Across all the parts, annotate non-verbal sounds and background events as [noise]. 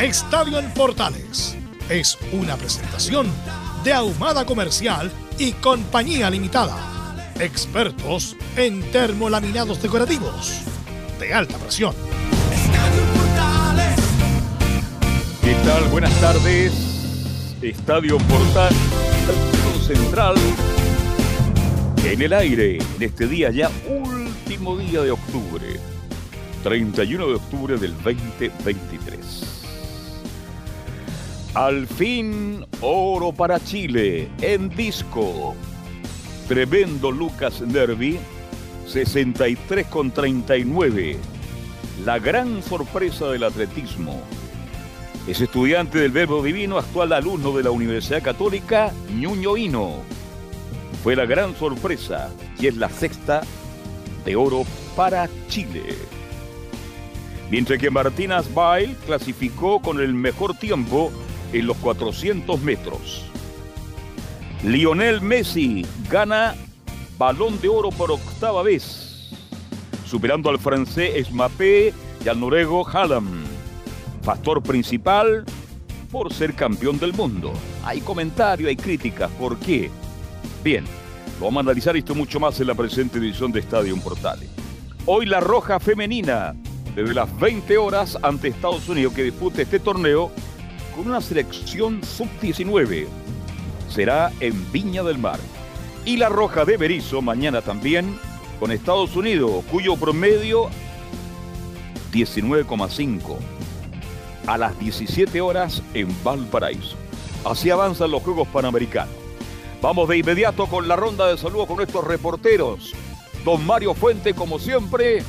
Estadio en Portales es una presentación de Ahumada Comercial y Compañía Limitada. Expertos en termolaminados decorativos de alta presión. ¿Qué tal? Buenas tardes. Estadio Portal Central en el aire en este día ya último día de octubre, 31 de octubre del 2023. Al fin, oro para Chile en disco. Tremendo Lucas Nervi, 63 con 39. La gran sorpresa del atletismo. Es estudiante del Verbo Divino, actual alumno de la Universidad Católica Ñuño Hino. Fue la gran sorpresa y es la sexta de oro para Chile. Mientras que Martínez Bail clasificó con el mejor tiempo en los 400 metros. Lionel Messi gana balón de oro por octava vez, superando al francés Esmapé y al noruego Haaland, factor principal por ser campeón del mundo. Hay comentarios, hay críticas, ¿por qué? Bien, lo vamos a analizar esto mucho más en la presente edición de Estadio Portales. Hoy la Roja Femenina, desde las 20 horas ante Estados Unidos, que disputa este torneo con una selección sub-19. Será en Viña del Mar. Y la Roja de Berizo mañana también con Estados Unidos, cuyo promedio 19,5 a las 17 horas en Valparaíso. Así avanzan los Juegos Panamericanos. Vamos de inmediato con la ronda de saludos con nuestros reporteros. Don Mario Fuente, como siempre,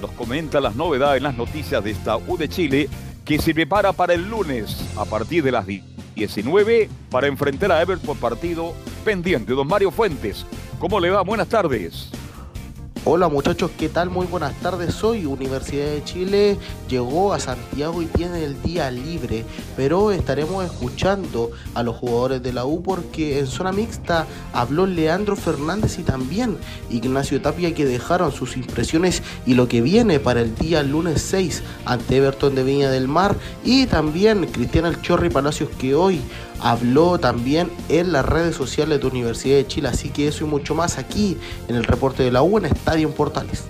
nos comenta las novedades, las noticias de esta U de Chile que se prepara para el lunes a partir de las 19 para enfrentar a Everton partido pendiente. Don Mario Fuentes, ¿cómo le va? Buenas tardes. Hola muchachos, ¿qué tal? Muy buenas tardes. Hoy Universidad de Chile llegó a Santiago y tiene el día libre, pero estaremos escuchando a los jugadores de la U porque en zona mixta habló Leandro Fernández y también Ignacio Tapia que dejaron sus impresiones y lo que viene para el día lunes 6 ante Everton de Viña del Mar y también Cristian El Chorri Palacios que hoy habló también en las redes sociales de Universidad de Chile. Así que eso y mucho más aquí en el reporte de la U en Estadio Portales.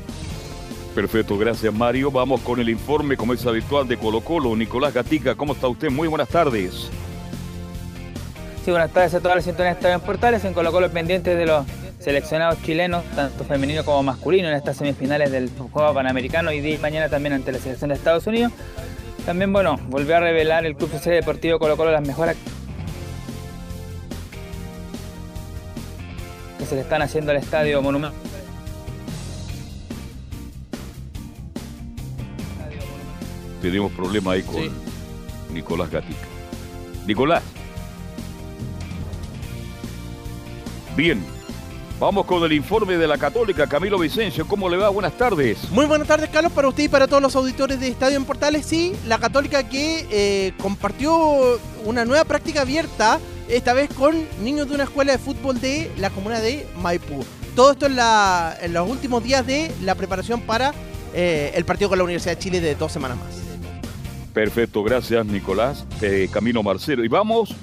Perfecto, gracias Mario. Vamos con el informe, como es habitual, de Colo Colo. Nicolás Gatica, ¿cómo está usted? Muy buenas tardes. Sí, buenas tardes a todas las sintonías de Estadio Portales. En Colo Colo pendientes de los seleccionados chilenos, tanto femenino como masculino, en estas semifinales del Juego Panamericano y de mañana también ante la selección de Estados Unidos. También, bueno, volvió a revelar el Club Social Deportivo Colo Colo las mejoras que se le están haciendo al estadio Monumental. Tenemos problema ahí con Nicolás Gatica. Nicolás. Bien. Vamos con el informe de la Católica, Camilo Vicencio. ¿Cómo le va? Buenas tardes. Muy buenas tardes, Carlos, para usted y para todos los auditores de Estadio en Portales. Sí, la Católica que eh, compartió una nueva práctica abierta esta vez con niños de una escuela de fútbol de la comuna de Maipú. Todo esto en, los últimos días de la preparación para eh, el partido con la Universidad de Chile de dos semanas más. Perfecto, gracias Nicolás. Eh, Camino Marcelo. Y vamos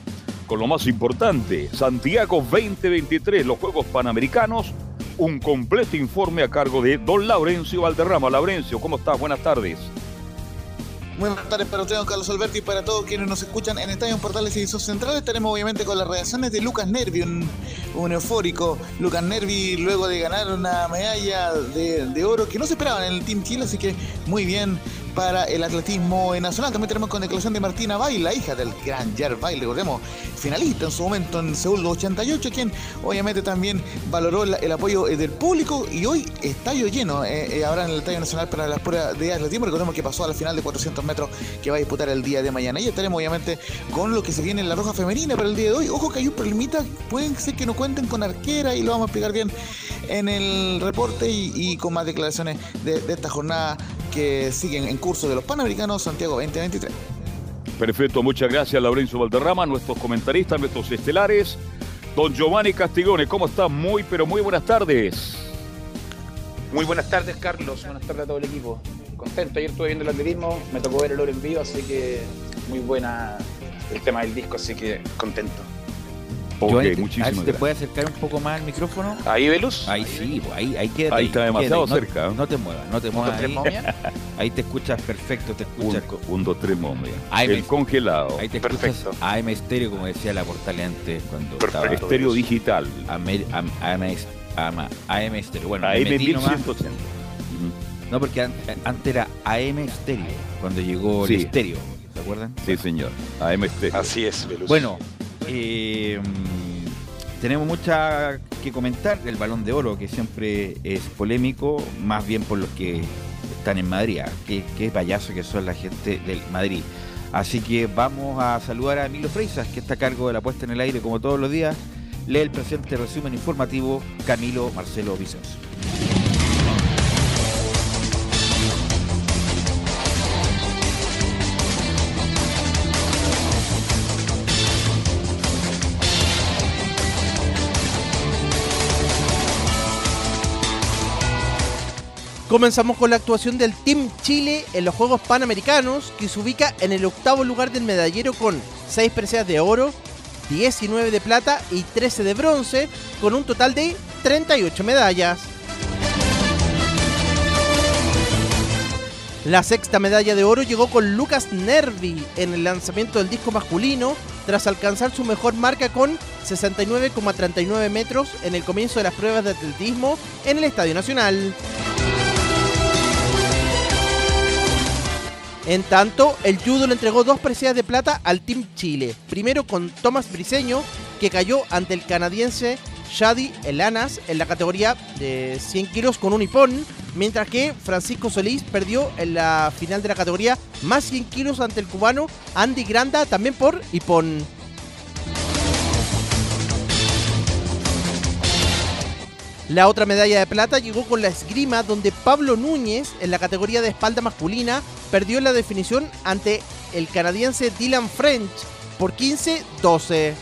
con lo más importante, Santiago 2023, los Juegos Panamericanos. Un completo informe a cargo de don Laurencio Valderrama. Laurencio, ¿cómo estás? Buenas tardes. Muy buenas tardes para ustedes, don Carlos Alberti, y para todos quienes nos escuchan en Estadio Portales y Sus Centrales. Tenemos obviamente con las reacciones de Lucas Nervi, un, un eufórico Lucas Nervi, luego de ganar una medalla de, de oro que no se esperaba en el Team Chile, así que muy bien para el atletismo nacional. También tenemos con declaración de Martina Bail, la hija del gran Jar Bail, recordemos, finalista en su momento en Seúl 88, quien obviamente también valoró el, apoyo eh, del público y hoy estadio lleno eh, eh, habrá en el Estadio Nacional para las pruebas de atletismo. Recordemos que pasó a la final de 400 metros que va a disputar el día de mañana. Y estaremos obviamente con lo que se viene en la roja femenina para el día de hoy. Ojo que hay un problemita, pueden ser que no cuenten con arquera y lo vamos a explicar bien en el reporte y, con más declaraciones de, de esta jornada que siguen en curso de los Panamericanos Santiago 2023. Perfecto, muchas gracias Laurencio Valderrama, nuestros comentaristas, nuestros estelares. Don Giovanni Castigone, ¿cómo está? Muy, pero muy buenas tardes. Muy buenas tardes, Carlos. Buenas tardes a todo el equipo. Contento. Ayer estuve viendo el atletismo, me tocó ver el oro en vivo, así que muy buena el tema del disco, así que contento. Ok, Giovanni, te- a ver muchísimas si te gracias. puede acercar un poco más al micrófono. Ahí, Velus. Ahí sí, pues, ahí, ahí quédate. Ahí está demasiado No- cerca, ¿eh? No, te muevas, no te muevas. ¿Tres Ahí, momias? ahí te escuchas perfecto, te Un, escuchas. co- un, dos, tres, momia. El me- congelado. Ahí te Perfecto. escuchas AM estéreo, como decía la portal antes cuando estaba. Estéreo digital. Am- AM, ama- AM estéreo. Bueno, AM metí nomás. 1180. No, porque an- antes era AM estéreo, cuando llegó Sí. el estéreo. ¿Se acuerdan? Sí, señor. AM Estéreo. Así es, Velus. Bueno, eh, tenemos mucha que comentar del balón de oro, que siempre es polémico, más bien por los que están en Madrid. ¿ah? Qué, qué payaso que son la gente del Madrid. Así que vamos a saludar a Emilio Freisas, que está a cargo de la puesta en el aire como todos los días. Lee el presente resumen informativo Camilo Marcelo Vicencio. Comenzamos con la actuación del Team Chile en los Juegos Panamericanos, que se ubica en el octavo lugar del medallero con 6 preseas de oro, 19 de plata y 13 de bronce, con un total de 38 medallas. La sexta medalla de oro llegó con Lucas Nervi en el lanzamiento del disco masculino, tras alcanzar su mejor marca con 69,39 metros en el comienzo de las pruebas de atletismo en el Estadio Nacional. En tanto, el judo le entregó dos preseas de plata al Team Chile. Primero con Tomás Briseño, que cayó ante el canadiense Shadi Elanas en la categoría de 100 kilos con un hipón, mientras que Francisco Solís perdió en la final de la categoría más 100 kilos ante el cubano Andy Granda, también por hipón. La otra medalla de plata llegó con la esgrima, donde Pablo Núñez, en la categoría de espalda masculina, perdió la definición ante el canadiense Dylan French por 15-12.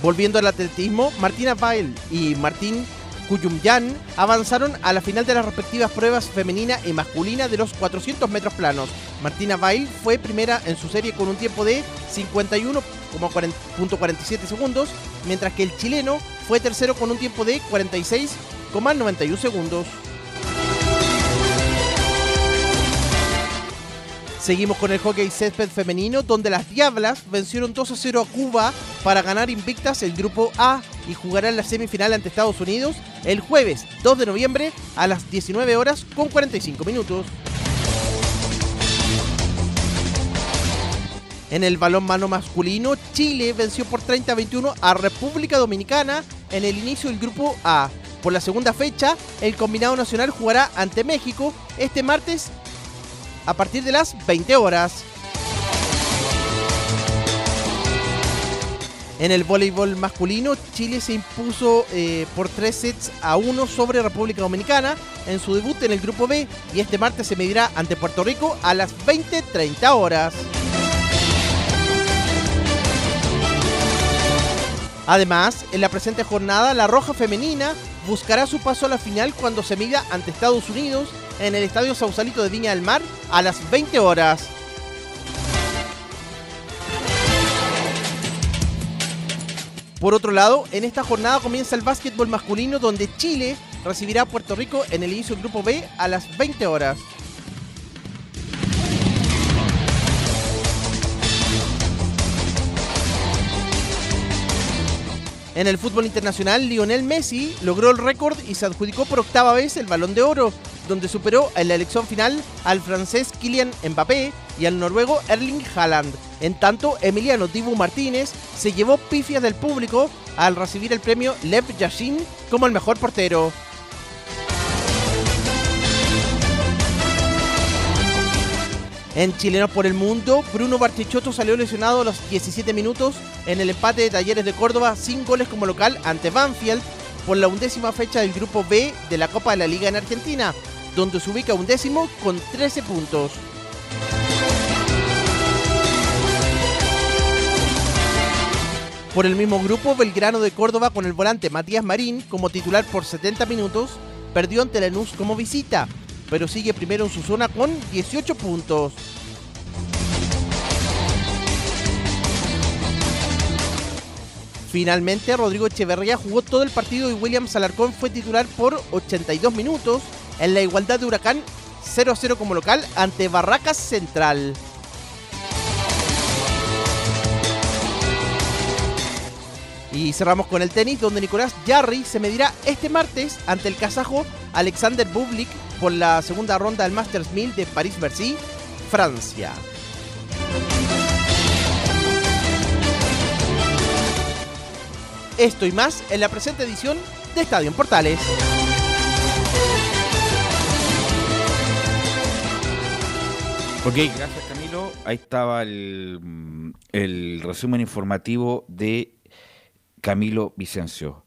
Volviendo al atletismo, Martina Bail y Martín Cuyumyan avanzaron a la final de las respectivas pruebas femenina y masculina de los 400 metros planos. Martina Bail fue primera en su serie con un tiempo de 51,47 segundos, mientras que el chileno fue tercero con un tiempo de 46,91 segundos. Seguimos con el hockey césped femenino, donde las Diablas vencieron 2 a 0 a Cuba para ganar invictas el grupo A y jugarán la semifinal ante Estados Unidos el jueves 2 de noviembre a las 19 horas con 45 minutos. En el balón mano masculino, Chile venció por 30 a 21 a República Dominicana en el inicio del grupo A. Por la segunda fecha, el combinado nacional jugará ante México este martes a partir de las 20 horas. En el voleibol masculino, Chile se impuso eh, por 3 sets a 1 sobre República Dominicana en su debut en el grupo B y este martes se medirá ante Puerto Rico a las 20.30 horas. Además, en la presente jornada, la Roja Femenina buscará su paso a la final cuando se mida ante Estados Unidos en el Estadio Sausalito de Viña del Mar a las 20 horas. Por otro lado, en esta jornada comienza el básquetbol masculino donde Chile recibirá a Puerto Rico en el inicio del grupo B a las 20 horas. En el fútbol internacional, Lionel Messi logró el récord y se adjudicó por octava vez el balón de oro, donde superó en la elección final al francés Kylian Mbappé y al noruego Erling Haaland. En tanto, Emiliano Dibu Martínez se llevó pifias del público al recibir el premio Lev Yashin como el mejor portero. En Chilenos por el Mundo, Bruno Bartichotto salió lesionado a los 17 minutos en el empate de Talleres de Córdoba sin goles como local ante Banfield por la undécima fecha del Grupo B de la Copa de la Liga en Argentina, donde se ubica undécimo con 13 puntos. Por el mismo grupo, Belgrano de Córdoba con el volante Matías Marín como titular por 70 minutos, perdió ante Lanús como visita, pero sigue primero en su zona con 18 puntos. Finalmente, Rodrigo Echeverría jugó todo el partido y William Salarcón fue titular por 82 minutos en la igualdad de Huracán 0-0 como local ante Barracas Central. Y cerramos con el tenis, donde Nicolás Jarry se medirá este martes ante el kazajo Alexander Bublik por la segunda ronda del Masters 1000 de París-Bercy, Francia. Esto y más en la presente edición de Estadio en Portales. Ok, gracias Camilo. Ahí estaba el, mm, el resumen informativo de Camilo Vicencio,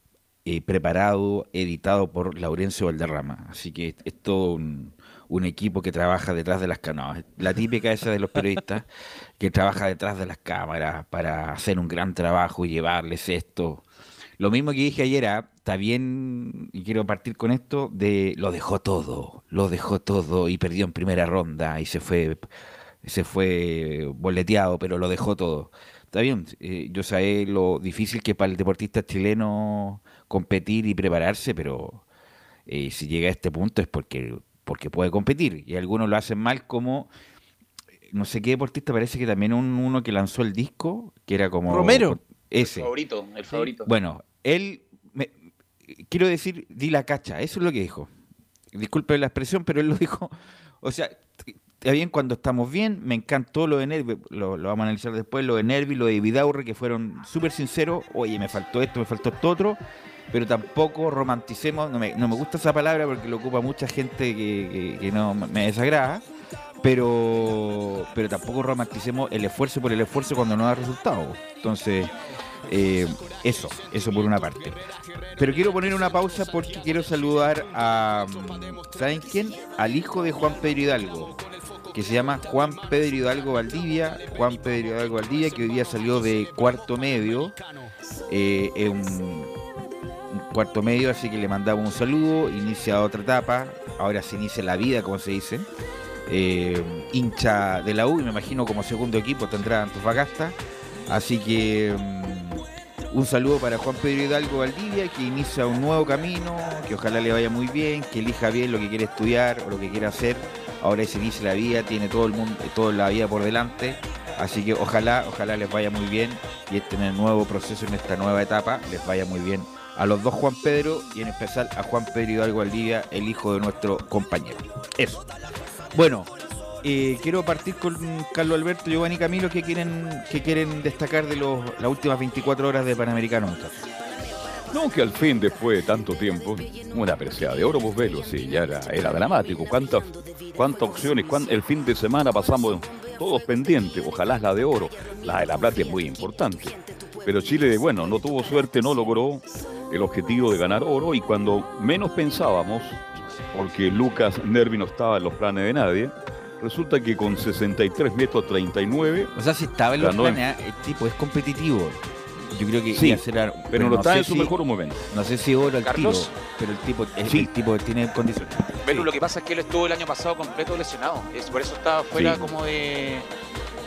eh, preparado, editado por Laurencio Valderrama. Así que es todo un, equipo que trabaja detrás de las cámaras. La típica esa de los periodistas que trabaja detrás de las cámaras para hacer un gran trabajo y llevarles esto. Lo mismo que dije ayer, ah, está bien, y quiero partir con esto, de lo dejó todo, lo dejó todo y perdió en primera ronda y se fue, se fue boleteado, pero lo dejó todo. Está bien, eh, yo sé lo difícil que es para el deportista chileno competir y prepararse, pero eh, si llega a este punto es porque, porque puede competir. Y algunos lo hacen mal como, no sé qué deportista, parece que también un, uno que lanzó el disco, que era como... Romero. Ese. El favorito, el favorito. Bueno, él, me- quiero decir, di la cacha, eso es lo que dijo. Disculpe la expresión, pero él lo dijo. O sea, está bien cuando estamos bien, me encantó lo de Nervi, lo, vamos a analizar después, lo de Nervi, lo de Vidaurre, que fueron súper sinceros, oye, me faltó esto, me faltó esto otro, pero tampoco romanticemos, no me, no me gusta esa palabra porque lo ocupa mucha gente que no me desagrada, pero, pero tampoco romanticemos el esfuerzo por el esfuerzo cuando no da resultado. Entonces, eh, eso, eso por una parte. Pero quiero poner una pausa porque quiero saludar a, mm, ¿saben quién? Al hijo de Juan Pedro Hidalgo, que se llama Juan Pedro Hidalgo Valdivia. Juan Pedro Hidalgo Valdivia, que hoy día salió de cuarto medio. eh, cuarto medio, así que le mandamos un saludo. Inicia otra etapa. Ahora se inicia la vida, como se dice. Eh, hincha de la U, me imagino como segundo equipo tendrá Antofagasta. Así que mm, un saludo para Juan Pedro Hidalgo Valdivia, que inicia un nuevo camino, que ojalá le vaya muy bien, que elija bien lo que quiere estudiar o lo que quiere hacer. Ahora se inicia la vida, tiene todo el mundo, toda la vida por delante. Así que ojalá, ojalá les vaya muy bien y este en el nuevo proceso, en esta nueva etapa, les vaya muy bien a los dos Juan Pedro y en especial a Juan Pedro Hidalgo Valdivia, el hijo de nuestro compañero. Eso. Bueno, eh, quiero partir con Carlos Alberto, Giovanni Camilo, que quieren, que quieren destacar de los, las últimas 24 horas de Panamericano. muchachos? No, que al fin, después de tanto tiempo, una preciada de oro, vos velo, sí, ya era, era dramático. ¿Cuántas, cuántas opciones? cuán- el fin de semana pasamos todos pendientes, ojalá la de oro. La de la plata es muy importante. Pero Chile, bueno, no tuvo suerte, no logró el objetivo de ganar oro y cuando menos pensábamos, porque Lucas Nervi no estaba en los planes de nadie, resulta que con 63 metros 39 O sea, si estaba en los planes, el tipo es competitivo. Yo creo que Sí, iba a ser ar- pero no está en su si- mejor momento. No sé si oro al Carlos. tiro, pero el tipo, el, Sí. el tipo tiene condiciones. Velu, lo que pasa es que él estuvo el año pasado completo lesionado. Es, por eso estaba fuera Sí. como de,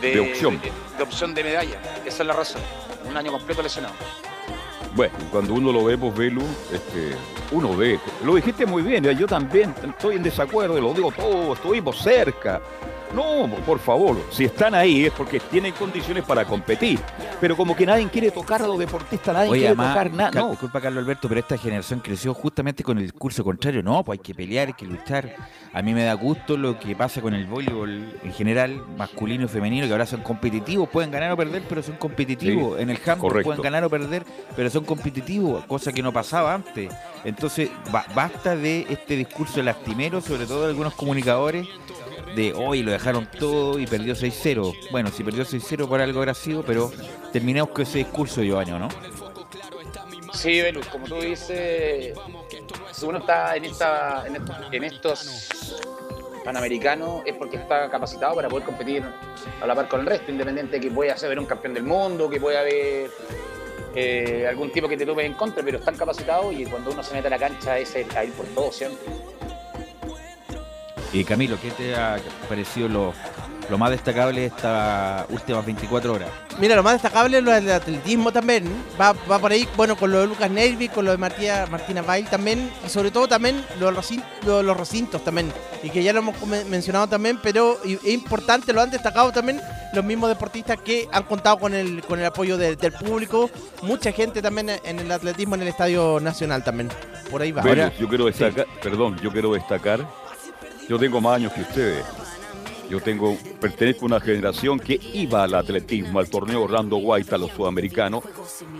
De opción. De, de opción de medalla. Esa es la razón. Un año completo lesionado. Bueno, cuando uno lo ve, pues Velu, este, uno ve, lo dijiste muy bien, yo también estoy en desacuerdo, lo digo todo, estuvimos cerca. No, por favor, si están ahí es porque tienen condiciones para competir. Pero como que nadie quiere tocar a los deportistas, nadie Oye, quiere además, tocar nada. No, disculpa Carlos Alberto, pero esta generación creció justamente con el discurso contrario. No, pues hay que pelear, hay que luchar. A mí me da gusto lo que pasa con el voleibol en general, masculino y femenino, que ahora son competitivos, pueden ganar o perder, pero son competitivos. en el handball pueden ganar o perder, pero son competitivos, cosa que no pasaba antes. Entonces, ba- basta de este discurso lastimero, sobre todo de algunos comunicadores, de hoy lo dejaron todo y perdió 6-0. Bueno, si perdió 6-0 por algo habrá sido, pero terminemos con ese discurso, Giovanni, ¿o ¿no? Sí, Velus, como tú dices, si uno está en, esta, en, est- en estos panamericanos es porque está capacitado para poder competir a la par con el resto, independiente de que pueda haber un campeón del mundo, que pueda haber eh, algún tipo que te tope en contra, pero están capacitados y cuando uno se mete a la cancha es el- ir por todo siempre. Y Camilo, ¿qué te ha parecido lo, lo más destacable de estas últimas 24 horas? Mira, lo más destacable es lo del atletismo también. Va, va por ahí, bueno, con lo de Lucas Nervi, con lo de Martía, Martina Bail también. Y sobre todo también los recintos, los recintos también. Y que ya lo hemos mencionado también, pero es importante, lo han destacado también los mismos deportistas que han contado con el, con el apoyo de- del público. Mucha gente también en el atletismo en el Estadio Nacional también. Por ahí va. Ahora- yo quiero destacar, perdón, yo quiero destacar, yo tengo más años que ustedes. Yo tengo, pertenezco a una generación que iba al atletismo, al torneo Orlando White, a los sudamericanos.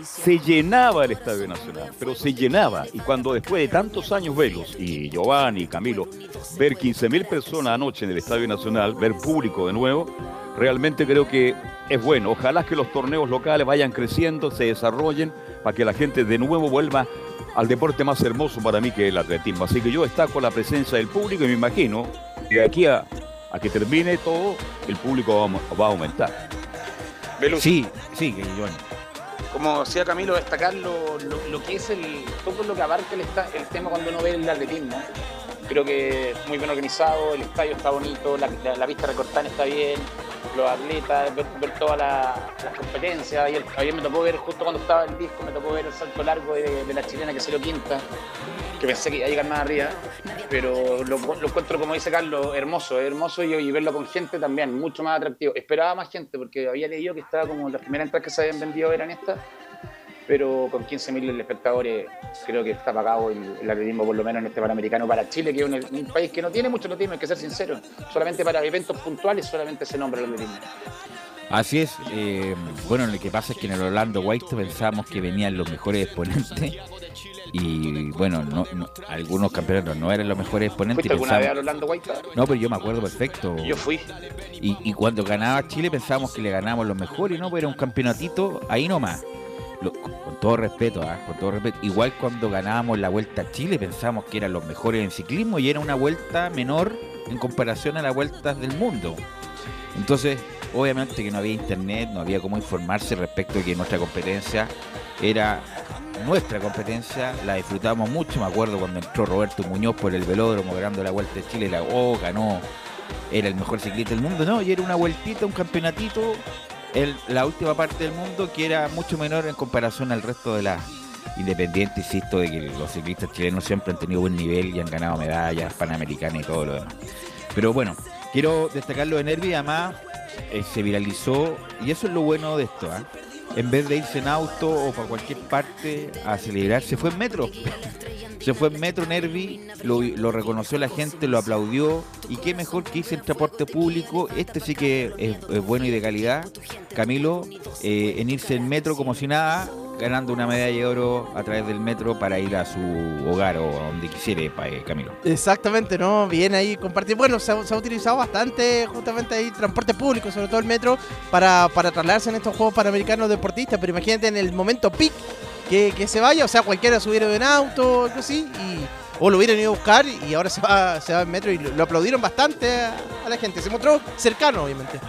Se llenaba el Estadio Nacional, pero se llenaba. Y cuando después de tantos años verlos, y Giovanni, y Camilo, ver 15 mil personas anoche en el Estadio Nacional, ver público de nuevo, realmente creo que es bueno. Ojalá que los torneos locales vayan creciendo, se desarrollen, para que la gente de nuevo vuelva al deporte más hermoso para mí que es el atletismo. Así que yo destaco la presencia del público y me imagino que de aquí a, a que termine todo, el público va, a au- va a aumentar. Sí, sí, Giovanni. como decía Camilo, destacar lo, lo- lo que es el, todo lo que abarca el, el tema cuando uno ve el atletismo. Creo que es muy bien organizado, el estadio está bonito, la, la- la pista recortada está bien, los atletas, ver, todas la- las competencias. Ayer, ayer me tocó ver, justo cuando estaba el disco, me tocó ver el salto largo de, la chilena que se lo quinta, que pensé que iba a llegar más arriba, pero lo, encuentro, como dice Carlos, hermoso, hermoso y, y verlo con gente también, mucho más atractivo. Esperaba más gente porque había leído que estaba como las primeras entradas que se habían vendido eran estas, pero con 15.000 espectadores creo que está pagado el, el atletismo, por lo menos en este Panamericano para Chile, que es un, un país que no tiene mucho atletismo, hay que ser sincero. Solamente para eventos puntuales solamente se nombra el atletismo. Así es. eh, bueno, lo que pasa es que en el Orlando White pensábamos que venían los mejores exponentes. Y bueno, no, no- algunos campeonatos no eran los mejores exponentes. ¿Fuiste alguna vez pensábamos- a Orlando White? No, pero yo me acuerdo perfecto. Yo fui. Y, y cuando ganaba Chile pensábamos que le ganábamos los mejores, ¿no? Pero era un campeonatito ahí nomás. Con todo respeto, ¿ah? con todo respeto. Igual cuando ganábamos la Vuelta a Chile pensábamos que eran los mejores en ciclismo y era una vuelta menor en comparación a las vueltas del mundo. Entonces, obviamente que no había internet, no había cómo informarse respecto de que nuestra competencia era nuestra competencia, la disfrutamos mucho. Me acuerdo cuando entró Roberto Muñoz por el velódromo ganando la Vuelta de Chile, la oh, ganó, era el mejor ciclista del mundo, no, y era una vueltita, un campeonatito, el- la última parte del mundo que era mucho menor en comparación al resto de las independientes, insisto, de que los ciclistas chilenos siempre han tenido buen nivel y han ganado medallas panamericanas y todo lo demás. Pero bueno, quiero destacar lo de Nervi, además eh, se viralizó, y eso es lo bueno de esto, ¿ah? En vez de irse en auto o para cualquier parte a celebrar, se fue en metro. Se fue en metro Nervi, lo, reconoció la gente, lo aplaudió. Y qué mejor que irse en transporte público. Este sí que es, bueno y de calidad. Camilo, eh, en irse en metro como si nada, ganando una medalla de oro a través del metro para ir a su hogar o a donde quisiera, pa- eh, Camilo. Exactamente, ¿no? Bien ahí compartir. Bueno, se ha, se ha utilizado bastante justamente ahí transporte público, sobre todo el metro, para, para trasladarse en estos Juegos Panamericanos deportistas. Pero imagínate en el momento peak que, que se vaya, o sea, cualquiera subiera en auto, algo así, y, o lo hubieran ido a buscar y ahora se va, se va en metro y lo, lo aplaudieron bastante a, a la gente. Se mostró cercano, obviamente.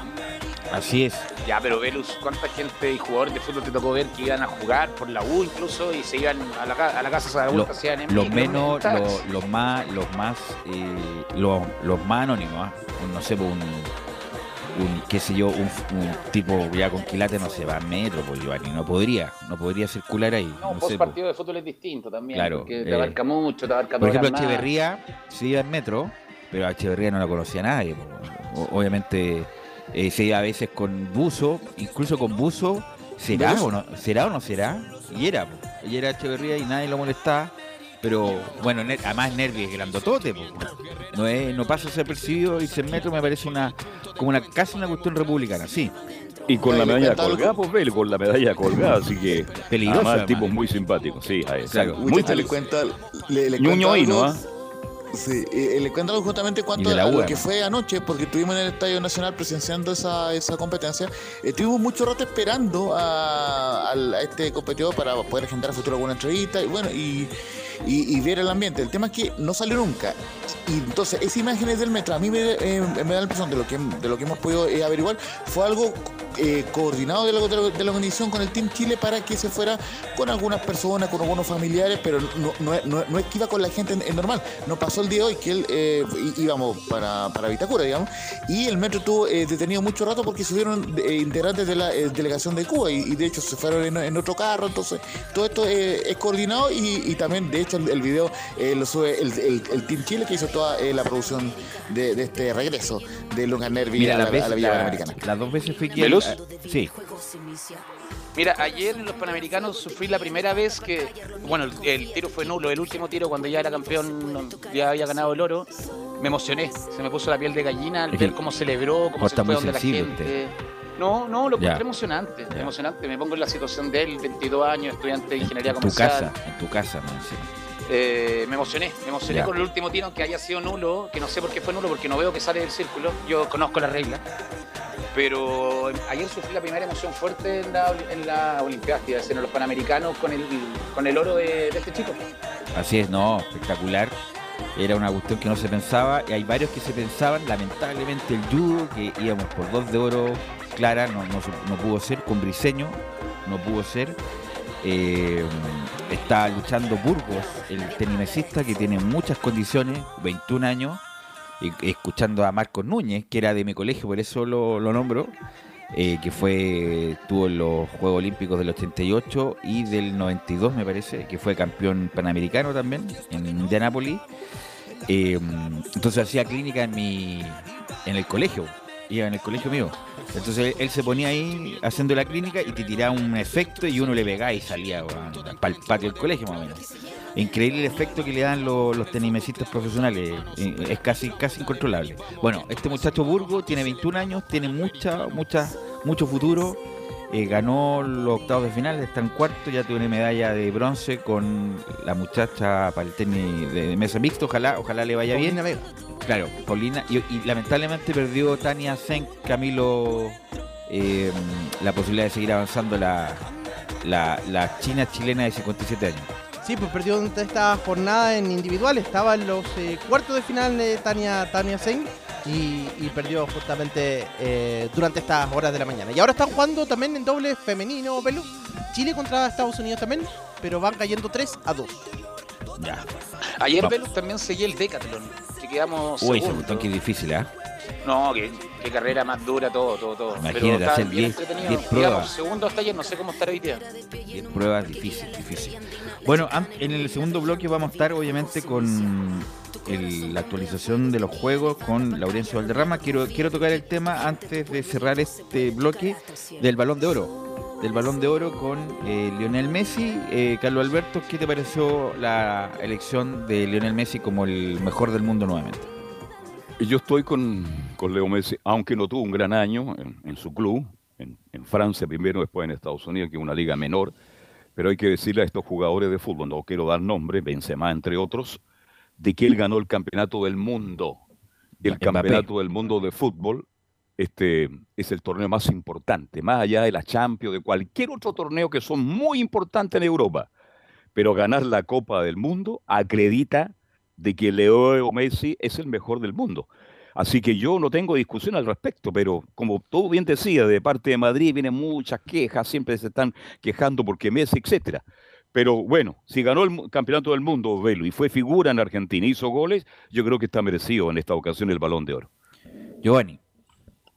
Así es. Ya, pero Velus, ¿cuánta gente y jugadores de fútbol te tocó ver que iban a jugar por la U incluso y se iban a la, a la casa de la Lo- vuelta, en los menos, los, los más, los más, eh, los, los más anónimos, ¿ah? Un, no sé, pues un, un qué sé yo, un, un tipo ya con quilate no se va a metro, pues Giovanni, no podría, no podría circular ahí. No, no sé, partido de fútbol es distinto también. Claro, Porque te eh, abarca mucho, te abarca Por ejemplo. Echeverría se iba en metro, pero a Echeverría no la conocía nadie. O- obviamente eh, se iba a veces con buzo, incluso con buzo. ¿Será o no será? O no será? Y era, po. y era Echeverría y nadie lo molestaba. Pero bueno, Ner- además Nervi es grandotote, po. no, es, no pasa desapercibido y en metro me parece una como una casi una cuestión republicana, sí. Y con la medalla colgada, pues Bel, con la medalla colgada, así que Peligroso, además además. tipo muy simpático, sí, ahí, Claro. muy le cuento, le, le Ñuño cuento ahí, ¿no? ah? Sí, eh, le cuento justamente Y cuanto de la lo que fue anoche, porque estuvimos en el Estadio Nacional presenciando esa, esa competencia. Estuvimos mucho rato esperando a, este competidor para poder agendar a futuro alguna entrevista y bueno, y, y- y ver el ambiente. El tema es que no salió nunca. Y entonces, esas imágenes del metro, a mí me, eh, me da la impresión de lo que, de lo que hemos podido eh, averiguar, fue algo eh, coordinado de la, de la- organización con el Team Chile para que se fuera con algunas personas, con algunos familiares, pero no, no, es- no es- no es que iba con la gente en, en normal. No pasó el día de hoy que él eh, íbamos para, para Vitacura, digamos, y el metro estuvo eh, detenido mucho rato porque subieron eh, integrantes de la eh, delegación de Cuba y, y de hecho se fueron en, en otro carro, entonces todo esto eh, es coordinado y, y también de hecho el, el video eh, lo sube el, el- el Team Chile que hizo toda eh, la producción de, de este regreso de Lucas Nervi a, la, a la Villa la- Panamericana. las dos veces fui que Ah, sí, Mira, ayer en los Panamericanos sufrí la primera vez que, bueno, el, el tiro fue nulo, el último tiro cuando ya era campeón, ya había ganado el oro, me emocioné, se me puso la piel de gallina al ver cómo celebró, cómo se fue muy donde la gente. No, no, lo encontré emocionante, Ya. emocionante. Me pongo en la situación de él, 22 años, estudiante de ingeniería en tu comercial. casa, en tu casa, me decía. Eh, me emocioné, me emocioné Ya. con el último tiro, que haya sido nulo, que no sé por qué fue nulo, porque no veo que sale del círculo. Yo conozco la regla. Pero ayer sufrí la primera emoción fuerte en la, en la Olimpiada, en los Panamericanos, con el, con el oro de, este chico. Así es, no, espectacular. Era una cuestión que no se pensaba y hay varios que se pensaban, lamentablemente el judo, que íbamos por dos de oro clara, no, no, pudo ser, con Briseño, no pudo ser. Eh, está luchando Burgos, el tenimesista que tiene muchas condiciones, 21 años, escuchando a Marcos Núñez, que era de mi colegio, por eso lo, lo nombro, eh, que fue tuvo los Juegos Olímpicos del 88 y del 92 me parece, que fue campeón panamericano también en Indianápolis. Eh, entonces hacía clínica en mi en el colegio, iba en el colegio mío. Entonces él, se ponía ahí haciendo la clínica y te tiraba un efecto y uno le pegaba y salía para el patio del colegio más o menos. Increíble el efecto que le dan los, los tenimesistas profesionales, eh, es casi casi incontrolable. Bueno, este muchacho Burgo tiene 21 años, tiene mucha, mucha, mucho futuro, eh, ganó los octavos de final, está en cuarto, ya tiene medalla de bronce con la muchacha para el tenis de mesa mixto, ojalá, ojalá le vaya bien. Paulina Vega. Claro, Paulina, y, y lamentablemente perdió Tania Zen, Camilo, eh, la posibilidad de seguir avanzando la, la, la china chilena de 57 años. Sí, pues perdió esta jornada en individual. Estaba en los eh, cuartos de final de Tania, Tania Sen y, y perdió justamente eh, durante estas horas de la mañana. Y ahora están jugando también en doble femenino, Pelu. Chile contra Estados Unidos también, pero van cayendo 3 a 2. Ya. Ayer. Velus, también seguí el Decathlon, que quedamos Uy, ese segundos. botón que difícil, ¿ah? No, qué, qué carrera más dura, todo, todo, todo. Imagínate Pero hacer bien 10 entretenido. 10 Íbamos pruebas. segundo hasta ayer, no sé cómo estará hoy día. Y en pruebas difícil, difícil. Bueno, en el segundo bloque vamos a estar obviamente con el- la actualización de los juegos con Laurencio Valderrama. Quiero, quiero tocar el tema antes de cerrar este bloque del balón de oro. Del balón de oro con eh, Lionel Messi. Eh, Carlos Alberto, ¿qué te pareció la elección de Lionel Messi como el mejor del mundo nuevamente? Yo estoy con, con Leo Messi, aunque no tuvo un gran año en, en su club, en, en Francia primero, después en Estados Unidos, que es una liga menor. Pero hay que decirle a estos jugadores de fútbol, no quiero dar nombre, Benzema entre otros, de que él ganó el campeonato del mundo. El campeonato del mundo de fútbol este, es el torneo más importante, más allá de la Champions, de cualquier otro torneo que son muy importantes en Europa. Pero ganar la Copa del Mundo acredita de que Leo Messi es el mejor del mundo. Así que yo no tengo discusión al respecto, pero como todo bien decía, de parte de Madrid vienen muchas quejas, siempre se están quejando porque Messi, etcétera. Pero bueno, si ganó el campeonato del mundo Velo y fue figura en Argentina, hizo goles, yo creo que está merecido en esta ocasión el balón de oro. Giovanni.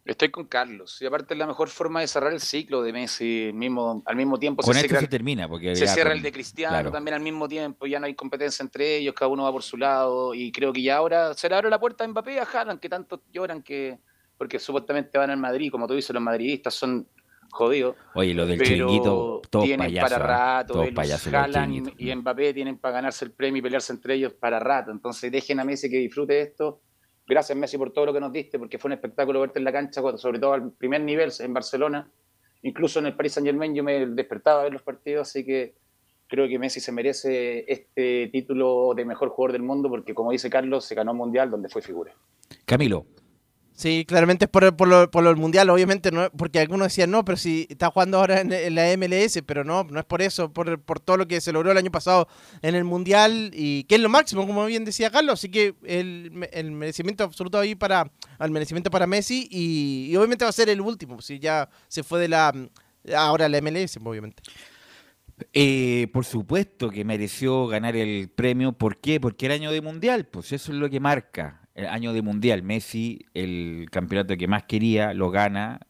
Estoy con Carlos. Y aparte es la mejor forma de cerrar el ciclo de Messi mismo, al mismo tiempo. Con se esto cierra, se termina. Porque se cierra con- el de Cristiano claro. también al mismo tiempo. Ya no hay competencia entre ellos, cada uno va por su lado. Y creo que ya ahora se le abre la puerta a Mbappé y a Haaland, que tanto lloran que. Porque supuestamente van al Madrid. Como tú dices, los madridistas son jodidos. Oye, lo del chiringuito, todos tienen para ¿ah? rato. Haaland chiringuitos. y Mbappé tienen para ganarse el premio y pelearse entre ellos para rato. Entonces dejen a Messi que disfrute esto. Gracias Messi por todo lo que nos diste, porque fue un espectáculo verte en la cancha, sobre todo al primer nivel en Barcelona. Incluso en el Paris Saint Germain yo me despertaba a ver los partidos, así que creo que Messi se merece este título de mejor jugador del mundo, porque como dice Carlos, se ganó un mundial donde fue figura. Camilo, Sí, claramente es por, por lo, por lo mundial, obviamente, no, porque algunos decían no, pero si está jugando ahora en, en la MLS, pero no, no es por eso, por, por todo lo que se logró el año pasado en el mundial y que es lo máximo, como bien decía Carlos, así que el, el merecimiento absoluto ahí para, al merecimiento para Messi y, y obviamente va a ser el último, si ya se fue de la, ahora la MLS, obviamente. Eh, por supuesto que mereció ganar el premio. ¿Por qué? Porque era año de mundial. Pues eso es lo que marca. El año de mundial. Messi, el campeonato que más quería, lo gana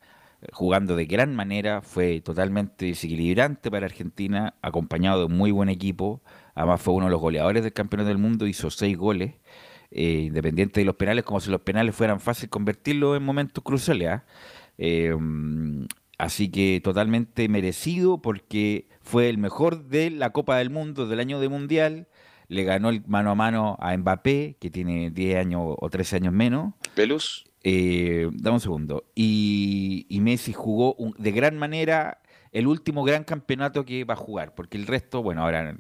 eh, jugando de gran manera. Fue totalmente desequilibrante para Argentina, acompañado de un muy buen equipo. Además, fue uno de los goleadores del campeonato del mundo. Hizo seis goles. eh, independiente de los penales, como si los penales fueran fácil convertirlos en momentos cruciales. ¿ah? Mm, así que totalmente merecido porque fue el mejor de la Copa del Mundo del año de Mundial. Le ganó el mano a mano a Mbappé, que tiene 10 años o 13 años menos. Pelus. Eh, dame un segundo. Y, y Messi jugó un- de gran manera el último gran campeonato que va a jugar, porque el resto, bueno, ahora,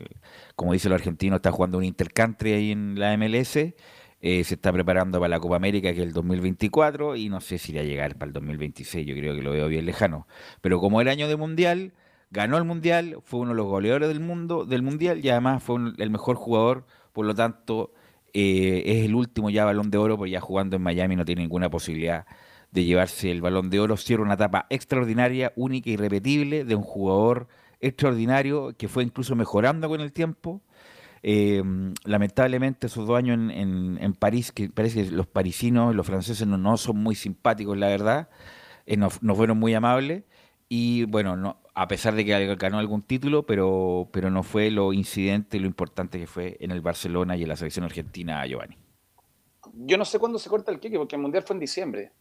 como dice el argentino, está jugando un intercountry ahí en la MLS, eh, se está preparando para la Copa América, que es el 2024, y no sé si irá a llegar para el 2026, yo creo que lo veo bien lejano. Pero como el año de Mundial, ganó el Mundial, fue uno de los goleadores del mundo, del Mundial, y además fue el mejor jugador, por lo tanto, eh, es el último ya balón de oro, porque ya jugando en Miami no tiene ninguna posibilidad de llevarse el balón de oro. Cierra una etapa extraordinaria, única y irrepetible de un jugador extraordinario que fue incluso mejorando con el tiempo. Eh, lamentablemente esos dos años en, París, que parece que los parisinos, los franceses no, son muy simpáticos, la verdad, eh, no fueron muy amables. Y bueno, no, a pesar de que ganó algún título, pero, pero no fue lo incidente, lo importante que fue en el Barcelona y en la selección argentina, Giovanni. Yo no sé cuándo se corta el queque, porque el mundial fue en diciembre.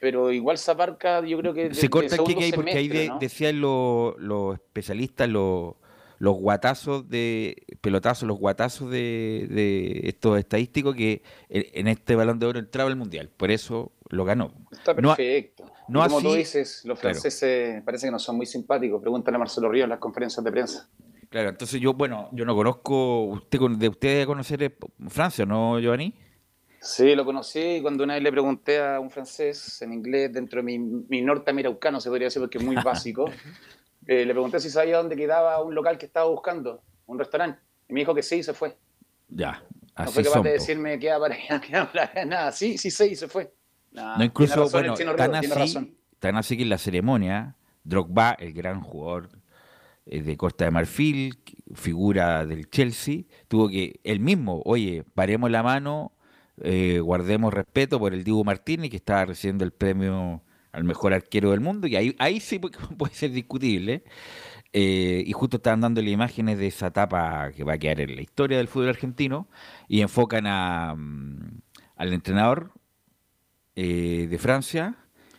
Pero igual se abarca, yo creo que. de- Se corta el segundo que hay porque ahí semestre, de- ¿no? decían los los especialistas, los, los guatazos de pelotazos, los guatazos de, de estos estadísticos que en, este balón de oro entraba el mundial. Por eso lo ganó. Está perfecto. no Y como tú así- dices, los claro. franceses parece que no son muy simpáticos. Pregúntale a Marcelo Ríos en las conferencias de prensa. Claro, entonces yo, bueno, yo no conozco, usted de usted debe conocer eh, Francia, ¿no, Giovanni? Sí, lo conocí cuando una vez le pregunté a un francés en inglés, dentro de mi, mi norteamericano, se podría decir, porque es muy [laughs] básico, eh, le pregunté si sabía dónde quedaba un local que estaba buscando, un restaurante. Y me dijo que sí y se fue. Ya, No así fue capaz son. de decirme queda para [laughs] allá, queda para allá, nada. Sí, sí, sí, y se fue. Nah, No, incluso, razón bueno, tan tiene así, tan así que en la ceremonia, Drogba, el gran jugador eh, de Costa de Marfil, figura del Chelsea, tuvo que, él mismo, oye, paremos la mano, eh, guardemos respeto por el Dibu Martínez, que estaba recibiendo el premio al mejor arquero del mundo, y ahí, ahí sí [laughs] pu- puede ser discutible. Eh, y justo estaban dándole imágenes de esa etapa que va a quedar en la historia del fútbol argentino, y enfocan a, mm, al entrenador eh, de Francia,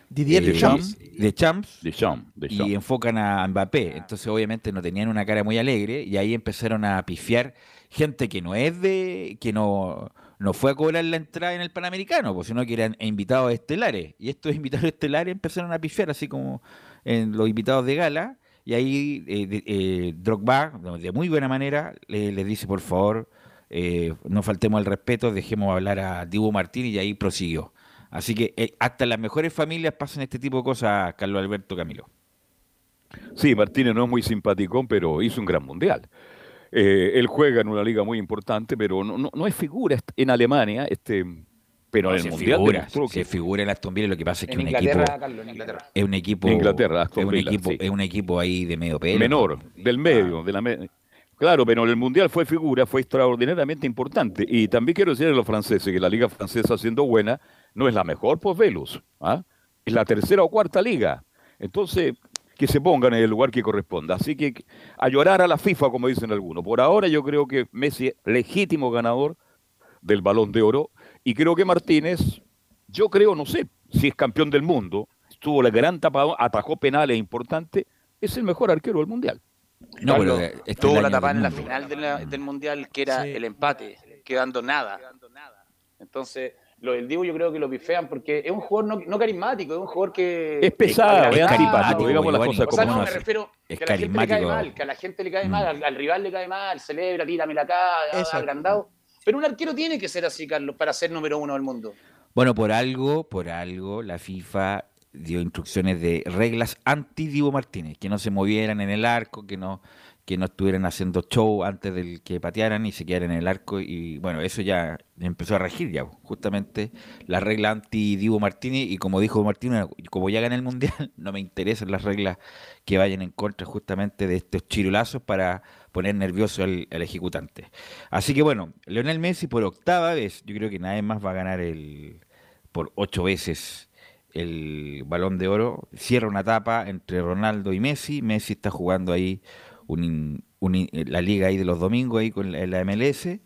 Didier eh, Deschamps. de Champs, Deschamps, Deschamps. y enfocan a Mbappé. Entonces, obviamente, no tenían una cara muy alegre y ahí empezaron a pifiar gente que no es de. que no, no fue a cobrar la entrada en el Panamericano, pues, sino que eran invitados estelares. Y estos [laughs] invitados estelares empezaron a pifiar, así como en los invitados de gala. Y ahí eh, de- eh, Drogba, de muy buena manera, le- les dice: por favor, eh, no faltemos al respeto, dejemos hablar a Dibu Martínez y ahí prosiguió. Así que eh, hasta en las mejores familias pasan este tipo de cosas, Carlos Alberto Camilo. Sí, Martínez no es muy simpaticón, pero hizo un gran mundial. Eh, él juega en una liga muy importante, pero no, no, no es figura en Alemania, este, pero en se el mundial figura, se figura en Aston Villa, lo que pasa es que En un Inglaterra, equipo Carlos, en Inglaterra. es un equipo Inglaterra, Aston es un Villa, equipo sí. es un equipo ahí de medio pelo. menor, del medio, de la me- Claro, pero en el Mundial fue figura, fue extraordinariamente importante. Y también quiero decirle a los franceses que la liga francesa, siendo buena, no es la mejor por Velus. ¿ah? es la tercera o cuarta liga. Entonces, que se pongan en el lugar que corresponda. Así que a llorar a la FIFA, como dicen algunos. Por ahora yo creo que Messi es legítimo ganador del balón de oro y creo que Martínez, yo creo, no sé, si es campeón del mundo, tuvo la gran tapada, atajó penales importantes, es el mejor arquero del mundial. No, pero este tuvo la tapada en la final del mundial que era el empate, quedando nada. Entonces, lo del Divo yo creo que lo bifean porque es un jugador no, carismático, es un jugador que... Es pesado, es, carismático, digamos las cosas como no, me refiero que a la gente le cae mal, que a la gente le cae mal, al, rival le cae mal, celebra, tírame la cara, agrandado. Pero un arquero tiene que ser así, Carlos, para ser número uno del mundo. Bueno, por algo, por algo, la FIFA dio instrucciones de reglas anti-Divo Martínez, que no se movieran en el arco, que no que no estuvieran haciendo show antes del que patearan y se quedaran en el arco. Y bueno, eso ya empezó a regir ya, justamente la regla anti-Divo Martínez. Y como dijo Martínez, como ya gané el Mundial, [laughs] no me interesan las reglas que vayan en contra justamente de estos chirulazos para poner nervioso al, ejecutante. Así que bueno, Leonel Messi por octava vez, yo creo que nadie más va a ganar el por ocho veces el balón de oro. Cierra una etapa entre Ronaldo y Messi. Messi está jugando ahí la liga ahí de los domingos ahí con la, MLS.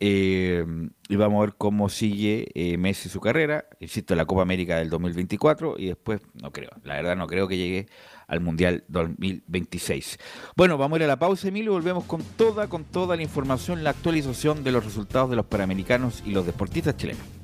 Eh, y vamos a ver cómo sigue eh, Messi su carrera, insisto, la Copa América del 2024 y después no creo, la verdad no creo que llegue al Mundial 2026. Bueno, vamos a ir a la pausa, Emilio, y volvemos con toda, con toda la información, la actualización de los resultados de los Panamericanos y los deportistas chilenos.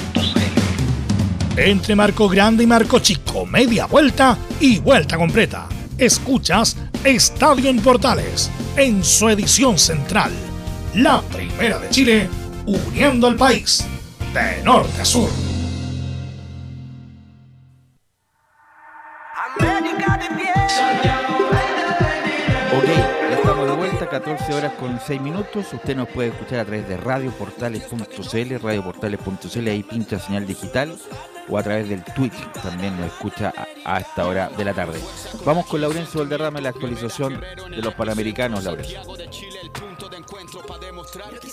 Entre Marco Grande y Marco Chico, media vuelta y vuelta completa. Escuchas Estadio en Portales, en su edición central. La primera de Chile, uniendo al país, de norte a sur. Ok. 14 horas con 6 minutos. Usted nos puede escuchar a través de radioportales.cl, radioportales.cl, ahí pincha señal digital o a través del Twitch también nos escucha a, esta hora de la tarde. Vamos con Laurencio Valderrama en la actualización de los Panamericanos, Laurencio.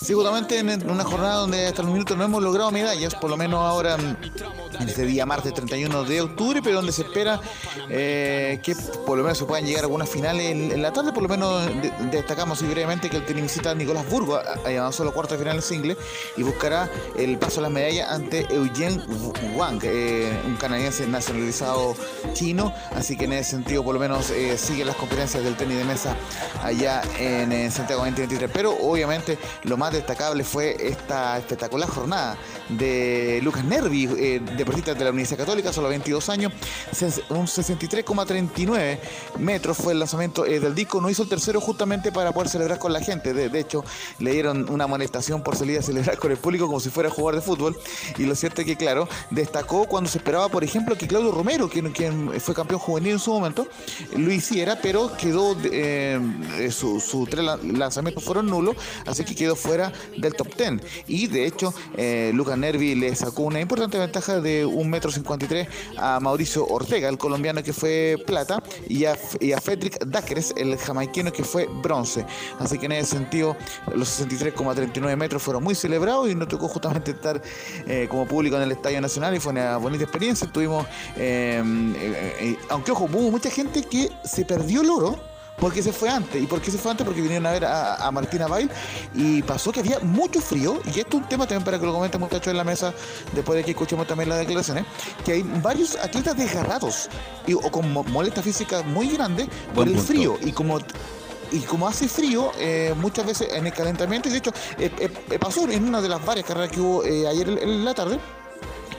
Seguramente en una jornada donde hasta el minuto no hemos logrado medallas, por lo menos ahora en este día martes 31 de octubre, pero donde se espera eh, que por lo menos se puedan llegar a algunas finales. En, la tarde, por lo menos destacamos brevemente que el tenisista Nicolás Burgo ha avanzado a los cuartos de final single y buscará el paso a las medallas ante Eugene Wang, eh, un canadiense nacionalizado chino, así que en ese sentido por lo menos eh, sigue las competencias del tenis de mesa allá en, Santiago 2023, pero obviamente lo más destacable fue esta espectacular jornada de Lucas Nervi, eh, deportista de la Universidad Católica, solo 22 años, un 63,39 metros fue el lanzamiento eh, del disco, no hizo el tercero justamente para poder celebrar con la gente, de, hecho le dieron una amonestación por salir a celebrar con el público como si fuera a jugar de fútbol, y lo cierto es que claro, destacó cuando se esperaba, por ejemplo, que Claudio Romero, quien, fue campeón juvenil en su momento, lo hiciera, pero quedó, eh, sus su tres lanzamientos fueron nulos, así que quedó fuera del top 10, y de hecho eh, Lucas Nervi le sacó una importante ventaja de un metro 53 a Mauricio Ortega, el colombiano que fue plata, y a, y a Fedric Dáqueres, el jamaiquino que fue bronce. Así que en ese sentido, los 63,39 metros fueron muy celebrados y nos tocó justamente estar eh, como público en el Estadio Nacional y fue una bonita experiencia. Tuvimos, eh, aunque ojo, hubo mucha gente que se perdió el oro ¿Por qué se fue antes? ¿Y por qué se fue antes? Porque vinieron a ver a, Martina Bail y pasó que había mucho frío, y esto es un tema también para que lo comenten muchachos en la mesa, después de que escuchemos también las declaraciones, que hay varios atletas desgarrados y, o con molestia física muy grande por el frío. Y como y como hace frío, eh, muchas veces en el calentamiento, y de hecho eh, eh, pasó en una de las varias carreras que hubo ayer en la tarde,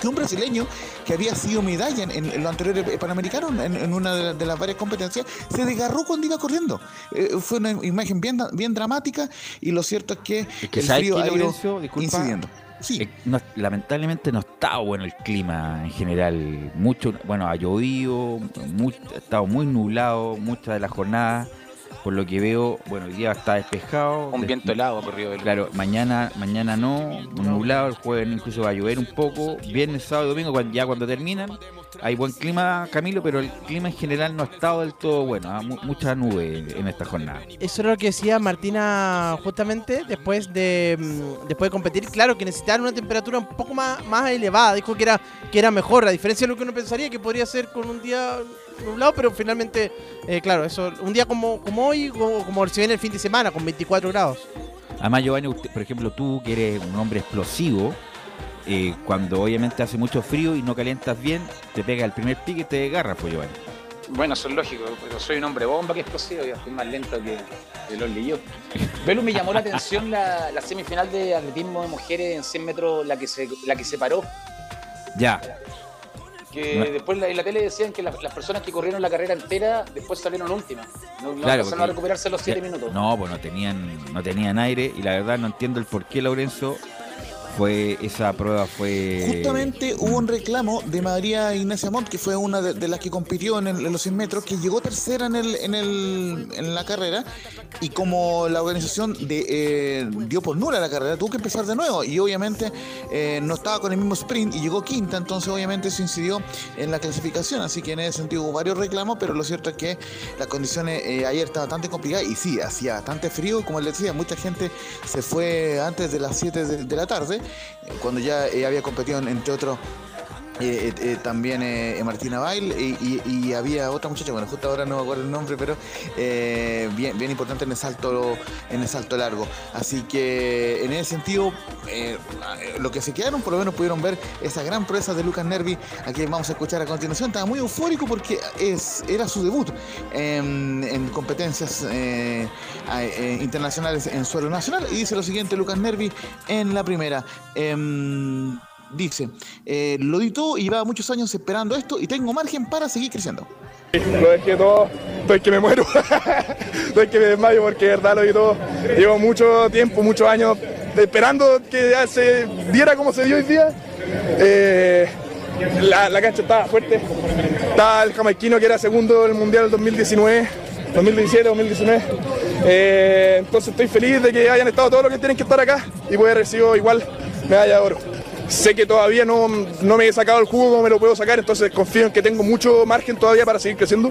que un brasileño que había sido medalla en, en, lo anterior panamericano, en, una de, las varias competencias, se desgarró cuando iba corriendo. Eh, fue una imagen bien, bien dramática y lo cierto es que, el frío ha ido incidiendo. Sí. Eh, lamentablemente no está bueno el clima en general. Mucho, bueno, ha llovido, ha estado muy nublado muchas de las jornadas por lo que veo, bueno, el día está despejado. Un viento helado corrido del Claro, mañana, mañana no, nublado, el jueves incluso va a llover un poco. Viernes, sábado y domingo, ya cuando terminan, hay buen clima, Camilo, pero el clima en general no ha estado del todo bueno, ¿ah? mucha nube en esta jornada. Eso era lo que decía Martina justamente después de mm, después de competir. Claro que necesitaban una temperatura un poco más, más elevada. Dijo que era, que era mejor, a diferencia de lo que uno pensaría que podría ser con un día nublado, pero finalmente, eh, claro, eso un día como, como hoy, como, como si viene el fin de semana, con 24 grados. Además, Giovanni, por ejemplo, tú que eres un hombre explosivo, eh, cuando obviamente hace mucho frío y no calientas bien, te pega el primer pique y te agarra, pues Giovanni. Bueno, eso es lógico, pero soy un hombre bomba que explosivo, y estoy más lento que, los yo. Velu, me llamó la atención la, semifinal de atletismo de mujeres en 100 metros, la que se, la que se paró. Ya que después en la tele decían que las, personas que corrieron la carrera entera después salieron últimas. No, no a recuperarse los 7 minutos. No, pues no tenían, no tenían aire y la verdad no entiendo el por qué Lorenzo fue esa prueba fue justamente hubo un reclamo de María Ignacia Montt que fue una de, las que compitió en, los 100 metros que llegó tercera en el, en el en la carrera y como la organización de, eh, dio por nula la carrera tuvo que empezar de nuevo y obviamente eh, no estaba con el mismo sprint y llegó quinta entonces obviamente eso incidió en la clasificación así que en ese sentido hubo varios reclamos pero lo cierto es que las condiciones eh, ayer estaban bastante complicadas y sí hacía bastante frío como les decía mucha gente se fue antes de las 7 de la tarde cuando ya eh, había competido entre otros eh, eh, también Martina Bail y, había otra muchacha, bueno, justo ahora no me acuerdo el nombre, pero bien, bien importante en el salto en el salto largo. Así que en ese sentido, lo que se quedaron por lo menos pudieron ver esa gran proeza de Lucas Nervi, a quien vamos a escuchar a continuación. Estaba muy eufórico porque es, era su debut en, competencias internacionales en suelo nacional. Y dice lo siguiente, Lucas Nervi en la primera. Dice, eh, lo di todo y llevaba muchos años esperando esto y tengo margen para seguir creciendo. Lo dejé todo, estoy que me muero, [laughs] estoy que me desmayo porque de verdad lo di todo. Llevo mucho tiempo, muchos años esperando que se diera como se dio hoy día. Eh, la, cancha estaba fuerte, estaba el jamaiquino que era segundo del Mundial del 2019, 2017, 2019. entonces estoy feliz de que hayan estado todos los que tienen que estar acá y poder recibir igual medalla de oro sé que todavía no, me he sacado el jugo como me lo puedo sacar, entonces confío en que tengo mucho margen todavía para seguir creciendo.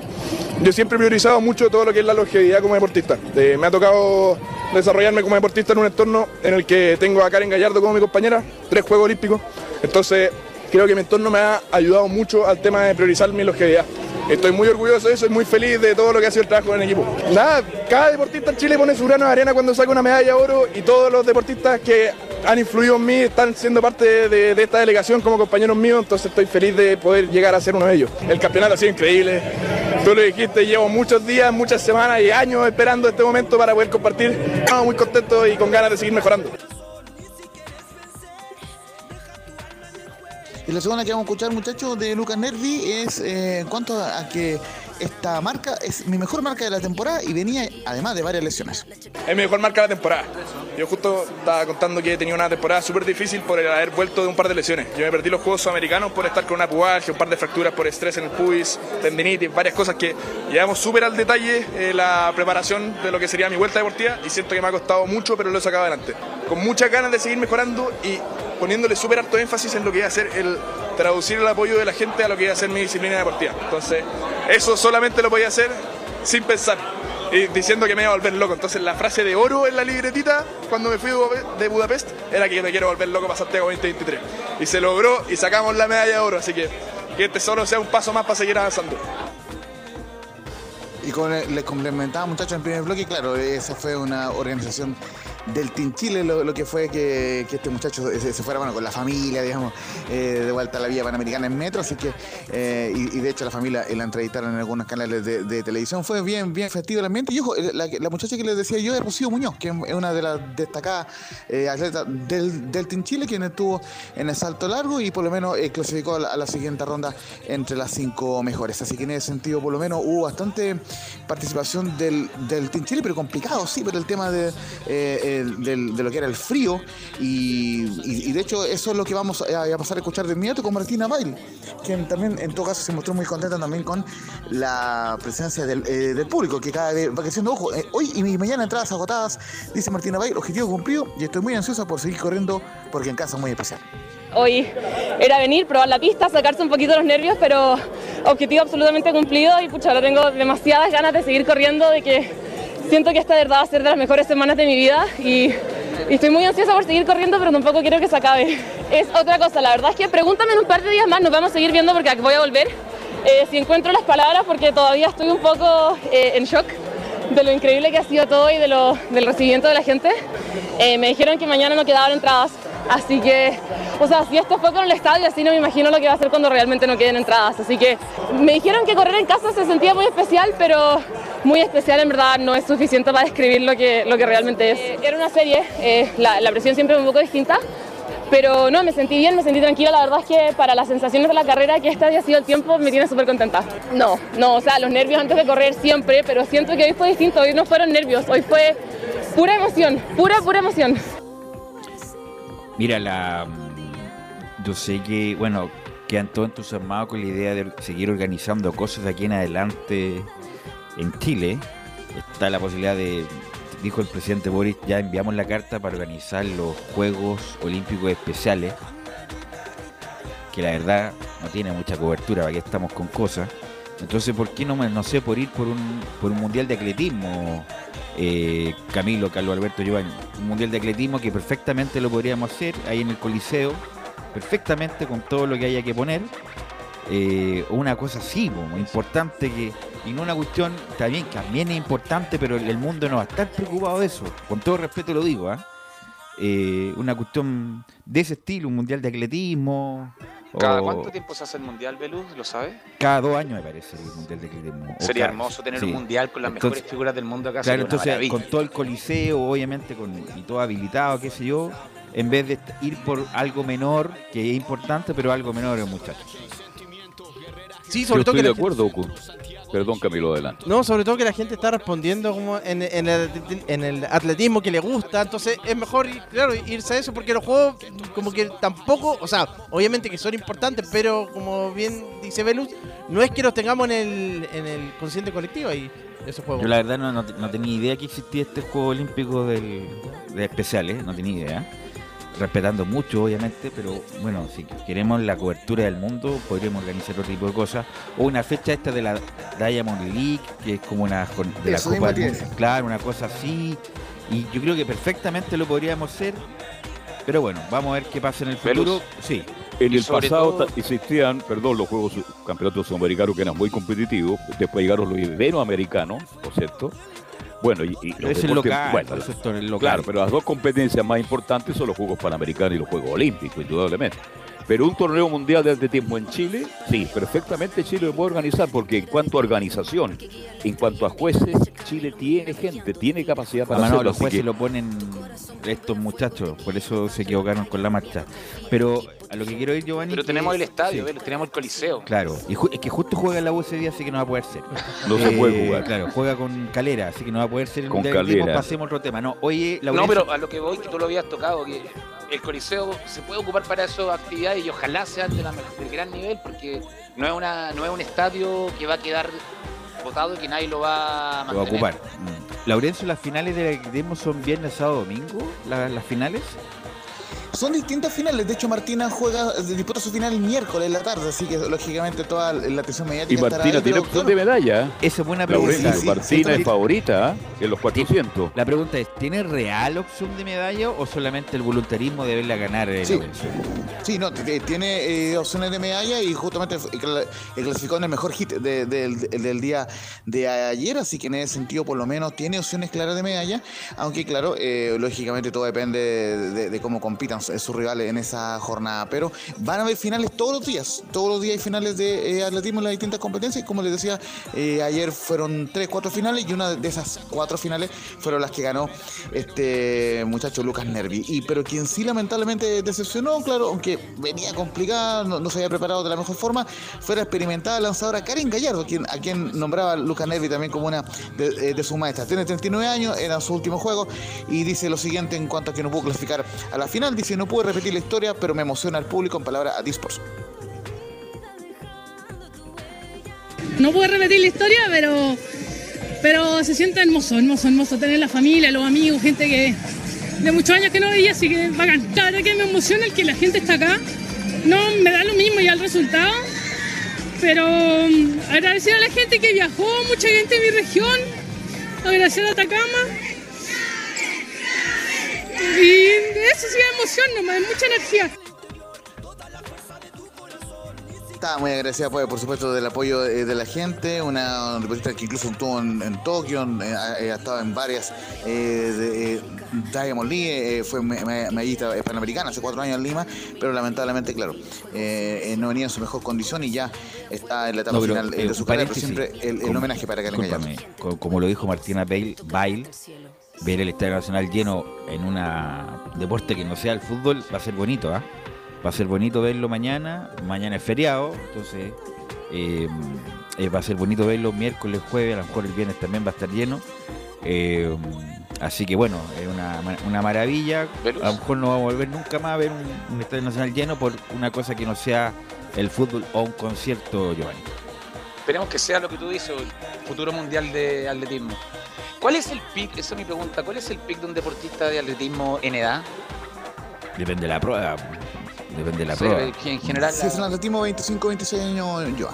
Yo siempre he priorizado mucho todo lo que es la longevidad como deportista. Eh, me ha tocado desarrollarme como deportista en un entorno en el que tengo a Karen Gallardo como mi compañera, tres Juegos Olímpicos, entonces creo que mi entorno me ha ayudado mucho al tema de priorizar mi longevidad. Estoy muy orgulloso de eso y muy feliz de todo lo que ha sido el trabajo en el equipo. Nada, cada deportista en Chile pone su grano de arena cuando saca una medalla de oro y todos los deportistas que han influido en mí están siendo parte de, esta delegación como compañeros míos, entonces estoy feliz de poder llegar a ser uno de ellos. El campeonato ha sido increíble, tú lo dijiste, llevo muchos días, muchas semanas y años esperando este momento para poder compartir. Estamos muy contentos y con ganas de seguir mejorando. Y la segunda que vamos a escuchar, muchachos, de Lucas Nervi es eh, en cuanto a, que esta marca es mi mejor marca de la temporada y venía además de varias lesiones. Es mi mejor marca de la temporada. Yo justo estaba contando que he tenido una temporada súper difícil por haber vuelto de un par de lesiones. Yo me perdí los Juegos Sudamericanos por estar con una pubalgia, un par de fracturas por estrés en el pubis, tendinitis, varias cosas que llevamos súper al detalle eh, la preparación de lo que sería mi vuelta deportiva y siento que me ha costado mucho, pero lo he sacado adelante. Con muchas ganas de seguir mejorando y poniéndole súper alto énfasis en lo que iba a ser el traducir el apoyo de la gente a lo que iba a ser mi disciplina deportiva. Entonces, eso solamente lo podía hacer sin pensar y diciendo que me iba a volver loco. Entonces, la frase de oro en la libretita cuando me fui de Budapest era que me quiero volver loco para Santiago 2023. Y se logró y sacamos la medalla de oro. Así que que este solo sea un paso más para seguir avanzando. Y con, les complementaba muchachos en primer bloque, claro, esa fue una organización del Team Chile lo, lo que fue que, este muchacho se, fuera bueno, con la familia, digamos, eh, de vuelta a la vía panamericana en metro, así que, eh, y, de hecho la familia eh, la entrevistaron en algunos canales de, televisión, fue bien, bien festivo el ambiente, y ojo, la, muchacha que les decía yo es Rocío Muñoz, que es una de las destacadas atletas del, del Team Chile, quien estuvo en el salto largo y por lo menos clasificó a la, siguiente ronda entre las cinco mejores, así que en ese sentido por lo menos hubo bastante participación del, del Team Chile, pero complicado, sí, pero el tema de, de lo que era el frío y, de hecho eso es lo que vamos a, pasar a escuchar de inmediato con Martina Bail, quien también en todo caso se mostró muy contenta también con la presencia del, eh, público, que cada vez va creciendo. Ojo, eh, hoy y mañana entradas agotadas, dice Martina Bail, objetivo cumplido y estoy muy ansiosa por seguir corriendo porque en casa es muy especial. Hoy era venir, probar la pista, sacarse un poquito los nervios, pero objetivo absolutamente cumplido y pucha, ahora tengo demasiadas ganas de seguir corriendo, de que siento que esta de verdad va a ser de las mejores semanas de mi vida y, estoy muy ansiosa por seguir corriendo, pero tampoco quiero que se acabe. Es otra cosa, la verdad es que pregúntame en un par de días más, nos vamos a seguir viendo porque voy a volver. Eh, si encuentro las palabras porque todavía estoy un poco eh, en shock de lo increíble que ha sido todo y de lo, del recibimiento de la gente. Eh, me dijeron que mañana no quedaban entradas, así que, o sea, si esto fue con el estadio, así no me imagino lo que va a ser cuando realmente no queden entradas. Así que me dijeron que correr en casa se sentía muy especial, pero muy especial en verdad no es suficiente para describir lo que, lo que realmente es. Eh, era una serie, eh, la, la presión siempre es un poco distinta. Pero no, me sentí bien, me sentí tranquila. La verdad es que para las sensaciones de la carrera, que este haya sido el tiempo, me tiene súper contenta. No, no, o sea, los nervios antes de correr siempre, pero siento que hoy fue distinto. Hoy no fueron nervios, hoy fue pura emoción, pura, pura emoción. Mira, la. Yo sé que, bueno, quedan todos entusiasmados con la idea de seguir organizando cosas de aquí en adelante en Chile. Está la posibilidad de. Dijo el presidente Boris, ya enviamos la carta para organizar los Juegos Olímpicos Especiales. Que la verdad no tiene mucha cobertura, para que estamos con cosas. Entonces, ¿por qué no, no sé, por ir por un, por un mundial de atletismo, eh, Camilo, Carlos Alberto Giovanni? Un mundial de atletismo que perfectamente lo podríamos hacer ahí en el Coliseo, perfectamente con todo lo que haya que poner. Eh, una cosa así, po, importante que. Y no una cuestión, también, también es importante, pero el mundo no va a estar preocupado de eso. Con todo respeto lo digo, ¿ah? Eh, una cuestión de ese estilo, un mundial de atletismo. ¿Cada o- cuánto tiempo se hace el mundial, Belus? ¿Lo sabes? cada dos años me parece el mundial de atletismo. Sería cada- hermoso tener sí. un mundial con las Entonces- mejores figuras del mundo acá. Claro, entonces maravilla. con todo el coliseo, obviamente, con, y todo habilitado, qué sé yo, en vez de ir por algo menor, que es importante, pero algo menor, muchachos. Sí, Yo sobre todo estoy que de acuerdo. Perdón, Camilo, adelante. No, sobre todo que la gente está respondiendo como en, en el, en el atletismo que le gusta, entonces es mejor, ir- claro, irse a eso porque los juegos como que tampoco, o sea, obviamente que son importantes, pero como bien dice Velus, no es que los tengamos en el, en el consciente colectivo ahí, esos juegos. Yo la verdad no, no, no tenía idea que existía este juego olímpico del, de especiales, no tenía idea. Respetando mucho, obviamente, pero bueno, si queremos la cobertura del mundo, podríamos organizar otro tipo de cosas. O una fecha esta de la Diamond League, que es como una de la Eso Copa del Mundo. Claro, una cosa así. Y yo creo que perfectamente lo podríamos hacer. Pero bueno, vamos a ver qué pasa en el futuro. Sí. En Y el pasado todo- existían, perdón, los Juegos Campeonatos Sudamericanos que eran muy competitivos, después llegaron los Iberoamericanos, ¿no es cierto? Bueno, y, y es el local, bueno, es todo el local. Claro, pero las dos competencias más importantes son los Juegos Panamericanos y los Juegos Olímpicos, indudablemente. Pero un torneo mundial de atletismo en Chile, sí, perfectamente Chile lo puede organizar, porque en cuanto a organización, en cuanto a jueces, Chile tiene gente, tiene capacidad para Además, no, hacerlo. los jueces que- lo ponen estos muchachos, por eso se equivocaron con la marcha. Pero a lo que quiero ir, Giovanni. Pero tenemos el estadio, sí, tenemos el coliseo. Claro, y es que justo juega la U ese día, así que no va a poder ser. No se puede jugar. Claro, juega con Calera, así que no va a poder ser el Con Atletismo. Calera. Pasemos a otro tema. No, oye, No, Laurencio- pero a lo que voy, que tú lo habías tocado, que el Coliseo se puede ocupar para esas actividades y ojalá sean de, la, de gran nivel, porque no es, una, no es un estadio que va a quedar votado y que nadie lo va a lo va a mantener. ocupar. Mm. Laurencio, ¿las finales del atletismo son viernes, sábado, domingo? ¿La- ¿Las finales? Son distintas finales. De hecho, Martina juega, disputa su final el miércoles en la tarde, así que lógicamente toda la atención mediática Y estará Martina ahí, tiene opción de medalla. Esa es buena pregunta. Laurencio, sí, sí, Martina sí, es favorita ¿ah? en los 400. La pregunta es, ¿tiene real opción de medalla o solamente el voluntarismo de verla ganar eh, Sí. Sí, no, t- tiene eh, opciones de medalla y justamente eh, clasificó en el mejor hit de- del- del día de ayer, así que en ese sentido por lo menos tiene opciones claras de medalla, aunque claro, eh, lógicamente todo depende de, de- de cómo compitan sus rivales en esa jornada, pero van a haber finales todos los días, todos los días hay finales de eh, atletismo en las distintas competencias y como les decía, eh, ayer fueron tres, cuatro finales y una de esas cuatro finales fueron las que ganó este muchacho Lucas Nervi, y pero quien sí lamentablemente decepcionó, claro, aunque venía complicada, no, se había preparado de la mejor forma, fue la experimentada lanzadora Karen Gallardo, a quien nombraba Lucas Nervi también como una de, eh, de sus maestras. Tiene 39 años, era su último juego, y dice lo siguiente en cuanto a que no pudo clasificar a la final. Dice, no pude repetir la historia, pero me emociona al público en palabras a Disports. No puedo repetir la historia, pero, pero se siente hermoso, hermoso, hermoso tener la familia, los amigos, gente que de muchos años que no veía, así que bacán. La verdad que me emociona el que la gente está acá. No me da lo mismo ya el resultado, pero mm, agradecer a la gente que viajó, mucha gente de mi región, agradecer a Atacama. Y eso sí me emociona, nomás, mucha energía. Estaba muy agradecida, pues, por supuesto, del apoyo de, de la gente. Una deportista que incluso estuvo en, en Tokio, en- eh, ha, ha estado en varias. Eh, de, eh, Diamond Lee eh, fue me- me- medallista eh, panamericana hace cuatro años en Lima, pero lamentablemente, claro, eh, eh, no venía en su mejor condición y ya está en la etapa No, pero, final eh, eh, de su carrera. Pero siempre el, homenaje para discúlpame, co- como lo dijo Martina Bail, Bail, ver el Estadio Nacional lleno en un deporte que no sea el fútbol va a ser bonito, ¿ah? Va a ser bonito verlo mañana, mañana es feriado, entonces eh, eh, va a ser bonito verlo miércoles, jueves, a lo mejor el viernes también va a estar lleno. Eh, así que bueno, es una, una maravilla. A lo mejor no vamos a volver nunca más a ver un, un Estadio Nacional lleno por una cosa que no sea el fútbol o un concierto, Giovanni. Esperemos que sea lo que tú dices, el futuro mundial de atletismo. ¿Cuál es el pic? Esa es mi pregunta. ¿Cuál es el pic de un deportista de atletismo en edad? Depende de la prueba. Depende de la Sí, prueba. en general Si es en atletismo, 25, 26 años, yo.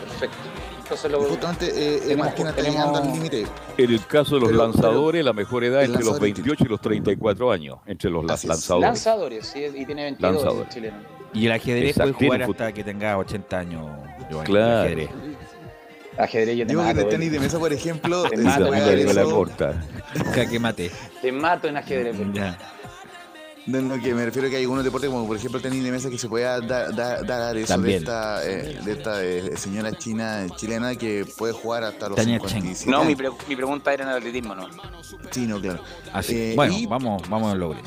Perfecto. Entonces lo, Justamente, eh, tenemos- está tenemos- al límite. En el caso de los Pero- lanzadores, la mejor edad el entre los lanzador 28 y los 34 años, entre los Así es. lanzadores. lanzadores, sí, y tiene 22 Lanzadores. chileno. Y el ajedrez Exacto, puede jugar hasta que tenga 80 años, Giovanni. Claro. Ajedrez. Ajedrez yo te Digo que en mato, el eh. tenis de mesa, por ejemplo, Te mato, de la eso- corta. Jaque mate. Te mato en ajedrez. Ya. De lo que me refiero que hay algunos deportes como por ejemplo el tenis de mesa que se puede dar, dar- dar eso También. de esta, eh, de esta eh, señora china chilena que puede jugar hasta los Tania 57 No, mi, pre- mi pregunta era en el atletismo, ¿no? Sí, no, claro. Así. Eh, bueno, y- vamos, vamos a lograr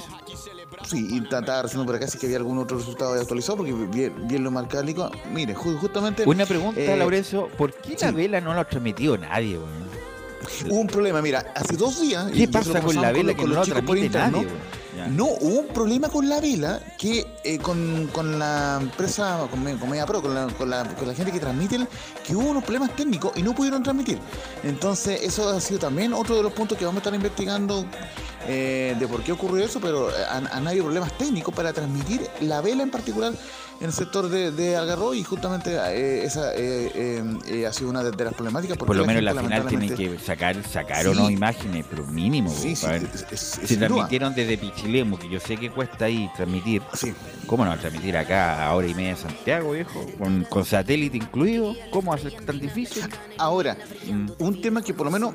Sí, y ta- estaba recién por acá si que había algún otro resultado actualizado porque bien, bien lo marca Nico. Mire, ju- justamente Una pregunta, eh, Laurencio. ¿Por qué la vela no lo ha transmitido nadie, weón? hubo un problema, mira, hace dos días ¿Qué pasa con la vela los- que con no los lo chicos por transmite nadie? No, hubo un problema con la vela que eh, con, con la empresa, con, con Media Pro, con la, con, la, con la gente que transmite, que hubo unos problemas técnicos y no pudieron transmitir. Entonces, eso ha sido también otro de los puntos que vamos a estar investigando eh, de por qué ocurrió eso, pero eh, han habido problemas técnicos para transmitir la vela en particular en el sector de, de Algarrobo y justamente eh, esa eh, eh, eh, ha sido una de, de las problemáticas. porque Por lo menos en la final tienen que sacar, sacar o no imágenes, pero mínimo. Sí, duda. transmitieron desde Pichilemu, que yo sé que cuesta ahí transmitir. ¿Cómo no transmitir acá a hora y media de Santiago, viejo? Con, con satélite incluido. ¿Cómo ser tan difícil? Ahora, Mm. un tema que por lo menos,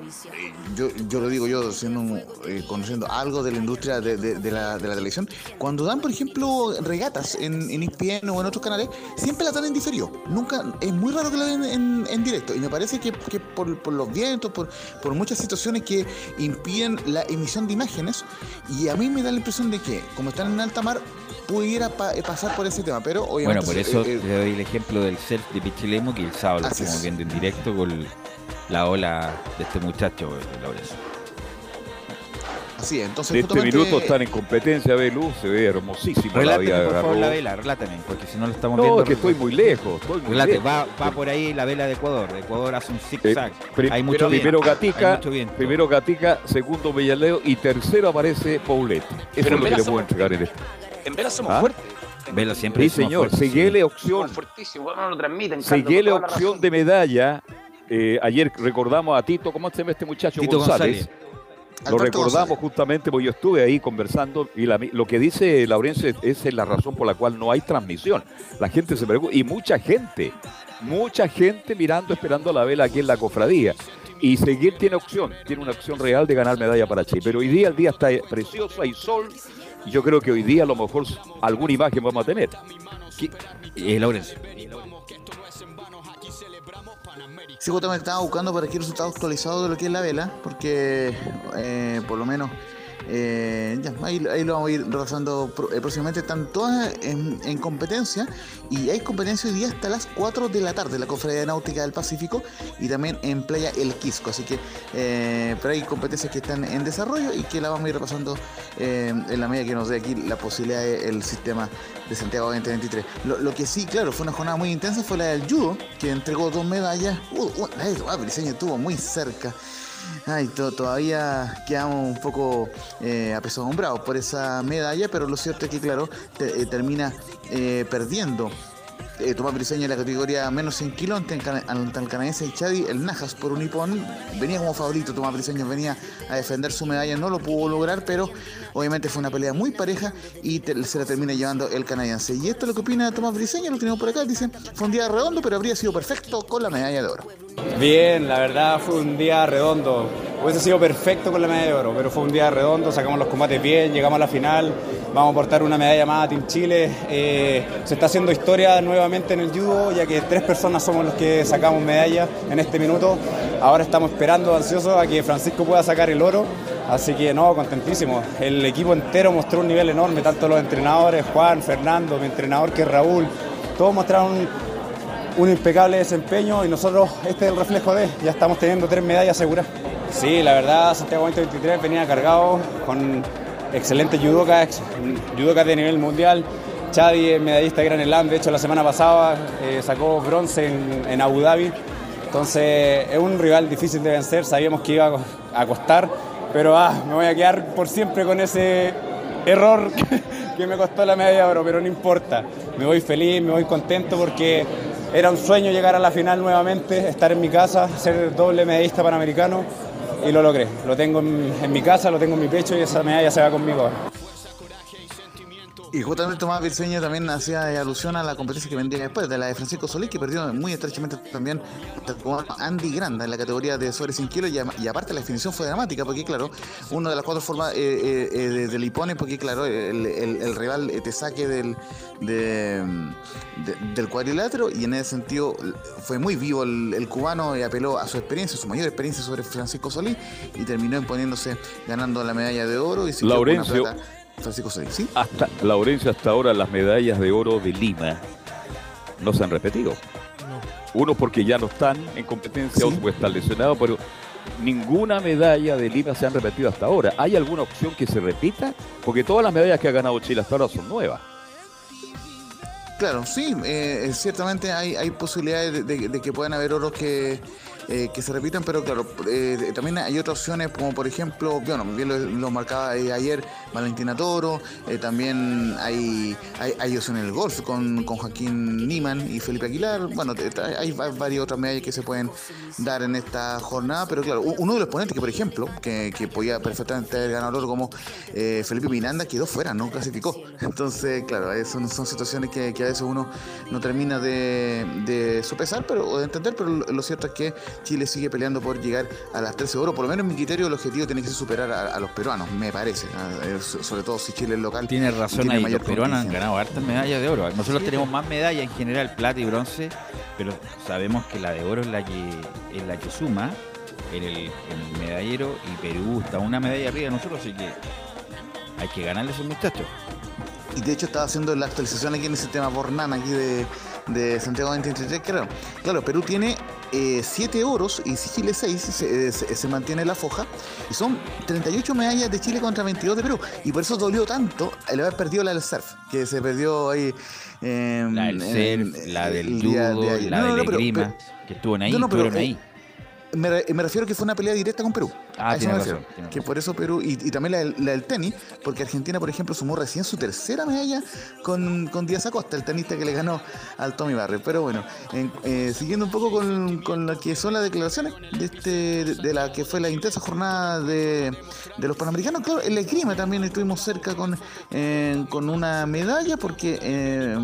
yo, yo lo digo yo, siendo un, eh, conociendo algo de la industria de, de- de la, de la televisión, cuando dan, por ejemplo, regatas en, en ESPN o en otros canales, siempre la dan en diferido. Nunca, es muy raro que la den en, en directo. Y me parece que, que por, por los vientos, por, por muchas situaciones que impiden la emisión de imágenes, y a mí me da la impresión de que, como están en alta mar, pudiera pa- eh, pasar por ese tema, pero Bueno, obviamente... por eh, eso eh, te doy el ejemplo del self de Pichilemu, que el sábado lo Así estuvimos es. viendo en directo con la ola de este muchacho, Lorenzo. Así es, entonces De este justamente- minuto están en competencia, Belú, se ve hermosísima la vía de por favor, la vela, relátame, porque si no lo estamos No, viendo. es que estoy muy lejos, estoy muy Relate, lejos. va, va por ahí la vela de Ecuador. De Ecuador hace un zigzag. Pri- hay mucho viento. primero hay Gatica, mucho viento. primero Gatica, segundo Bellaleo y tercero aparece Paulet. Eso Pero es lo que le puedo entregar en este. En Vela somos ¿Ah? fuertes. Vela siempre Sí, somos señor. fuertes, sí. Seguele opción, no seguele opción de medalla. Eh, ayer recordamos a Tito, ¿cómo se llama este muchacho? Tito González. González. Lo recordamos González. justamente porque yo estuve ahí conversando y la mi- lo que dice Laurencio es, esa es la razón por la cual no hay transmisión. La gente se preocupa y mucha gente, mucha gente mirando, esperando la vela aquí en la cofradía. Y seguir tiene opción, tiene una opción real de ganar medalla para Chile. Pero hoy día el día está precioso, hay sol. Y yo creo que hoy día a lo mejor alguna imagen vamos a tener. ¿Qué? Eh, Laurencio. Sí, justamente estaba buscando por aquí resultados actualizados de lo que es la vela, porque eh, por lo menos eh, ahí, lo vamos a ir pro- eh, próximamente. Están todas en, en competencia y hay competencia hoy día hasta las 4 de la tarde la Cofradía Náutica del Pacífico y también en Playa El Quisco. Así que, eh, pero hay competencias que están en desarrollo y que la vamos a ir repasando eh, en la medida que nos dé aquí la posibilidad del sistema de Santiago 2023. Lo, que sí, claro, fue una jornada muy intensa fue la del judo, que entregó dos medallas. Uh, uh, la de Briseño estuvo muy cerca. Ay, to- todavía quedamos un poco eh, apesadumbrados por esa medalla, pero lo cierto es que, claro, te- eh, termina eh, perdiendo. Tomás Briseño en la categoría menos 100 kilos ante el, canadiense Chadi, el Najas por un hipón. Venía como favorito, Tomás Briseño venía a defender su medalla, no lo pudo lograr, pero obviamente fue una pelea muy pareja y se la termina llevando el canadiense. Y esto es lo que opina Tomás Briseño, lo tenemos por acá, dice, fue un día redondo, pero habría sido perfecto con la medalla de oro. Bien, la verdad fue un día redondo. Hubiese sido perfecto con la medalla de oro, pero fue un día redondo, sacamos los combates bien, llegamos a la final, vamos a aportar una medalla más a Team Chile. Eh, se está haciendo historia nuevamente en el judo, ya que tres personas somos los que sacamos medalla en este minuto. Ahora estamos esperando ansiosos a que Francisco pueda sacar el oro. Así que no, contentísimo. El equipo entero mostró un nivel enorme, tanto los entrenadores, Juan, Fernando, mi entrenador que es Raúl, todos mostraron un impecable desempeño y nosotros este es el reflejo de, ya estamos teniendo tres medallas seguras. Sí, la verdad Santiago 2023 venía cargado con excelentes judokas, ex- judokas de nivel mundial. Chadi medallista de Gran de hecho la semana pasada eh, sacó bronce en, Abu Dhabi. Entonces es un rival difícil de vencer, sabíamos que iba a costar, pero ah, me voy a quedar por siempre con ese error [laughs] que me costó la medalla de oro, pero no importa. Me voy feliz, me voy contento porque era un sueño llegar a la final nuevamente, estar en mi casa, ser doble medallista panamericano y lo logré. Lo tengo en, mi casa, lo tengo en mi pecho y esa medalla se va conmigo. Y justamente Tomás Virseño también hacía alusión a la competencia que vendría después, de la de Francisco Solís, que perdió muy estrechamente también con Andy Granda en la categoría de sobre 100 kilos. Y, aparte la definición fue dramática, porque claro, una de las cuatro formas eh, eh, eh, de- del hipone, porque claro, el, el- el rival eh, te saque del, de- de- del cuadrilátero, y en ese sentido fue muy vivo el, el cubano y apeló a su experiencia, su mayor experiencia sobre Francisco Solís, y terminó imponiéndose ganando la medalla de oro y se quedó con una Laurencio. plata Francisco Solís, ¿sí? Hasta, Laurencio, hasta ahora las medallas de oro de Lima no se han repetido. Uno porque ya no están en competencia, otro porque están lesionados, pero ninguna medalla de Lima se han repetido hasta ahora. ¿Hay alguna opción que se repita? Porque todas las medallas que ha ganado Chile hasta ahora son nuevas. Claro, sí, eh, ciertamente hay, hay posibilidades de, de- de que puedan haber oros que, eh, que se repitan, pero claro, eh, también hay otras opciones, como por ejemplo, bueno, bien lo, marcaba eh, ayer Valentina Toro, eh, también hay, hay, opciones en el golf con, con Joaquín Niman y Felipe Aguilar, bueno, hay va- varias otras medallas que se pueden dar en esta jornada, pero claro, uno de los ponentes que, por ejemplo, que, podía perfectamente haber ganado oro como eh, Felipe Miranda, quedó fuera, no clasificó. [laughs] Entonces, claro, eh, son, son situaciones que, a veces uno no termina de, de sopesar pero, o de entender, pero lo cierto es que Chile sigue peleando por llegar a las 13 oro. Por lo menos en mi criterio el objetivo tiene que ser superar a, a los peruanos, me parece. eh, so- sobre todo si Chile es local. Tiene razón tiene ahí, los peruanos han ganado hartas medallas de oro. Nosotros tenemos más medallas en general, plata y bronce, pero sabemos que la de oro es la que es la que suma en el, medallero y Perú está una medalla arriba de nosotros, así que hay que ganarle a esos muchachos. Y de hecho estaba haciendo la actualización aquí en el sistema Bornan aquí de, de Santiago 2023. Claro, claro Perú tiene 7 oros y si Chile 6 se, se- se mantiene la foja. Y son 38 medallas de Chile contra 22 de Perú. Y por eso dolió tanto el haber perdido la del surf, que se perdió ahí. eh, La del en- surf, la del judo, de la No, del no, pero- que estuvo ahí, pero, estuvieron eh, ahí. me, me refiero que fue una pelea directa con Perú. Ah, A eso tiene me razón, refiero. tiene Que por eso Perú, y, y también la, del- la del tenis, porque Argentina, por ejemplo, sumó recién su tercera medalla con, con Díaz Acosta, el tenista que le ganó al Tommy Barrio. Pero bueno, en- eh, siguiendo un poco con, con lo que son las declaraciones de, este, de, de la que fue la intensa jornada de, de los Panamericanos, claro, en la esgrima también estuvimos cerca con, eh, con una medalla, porque eh,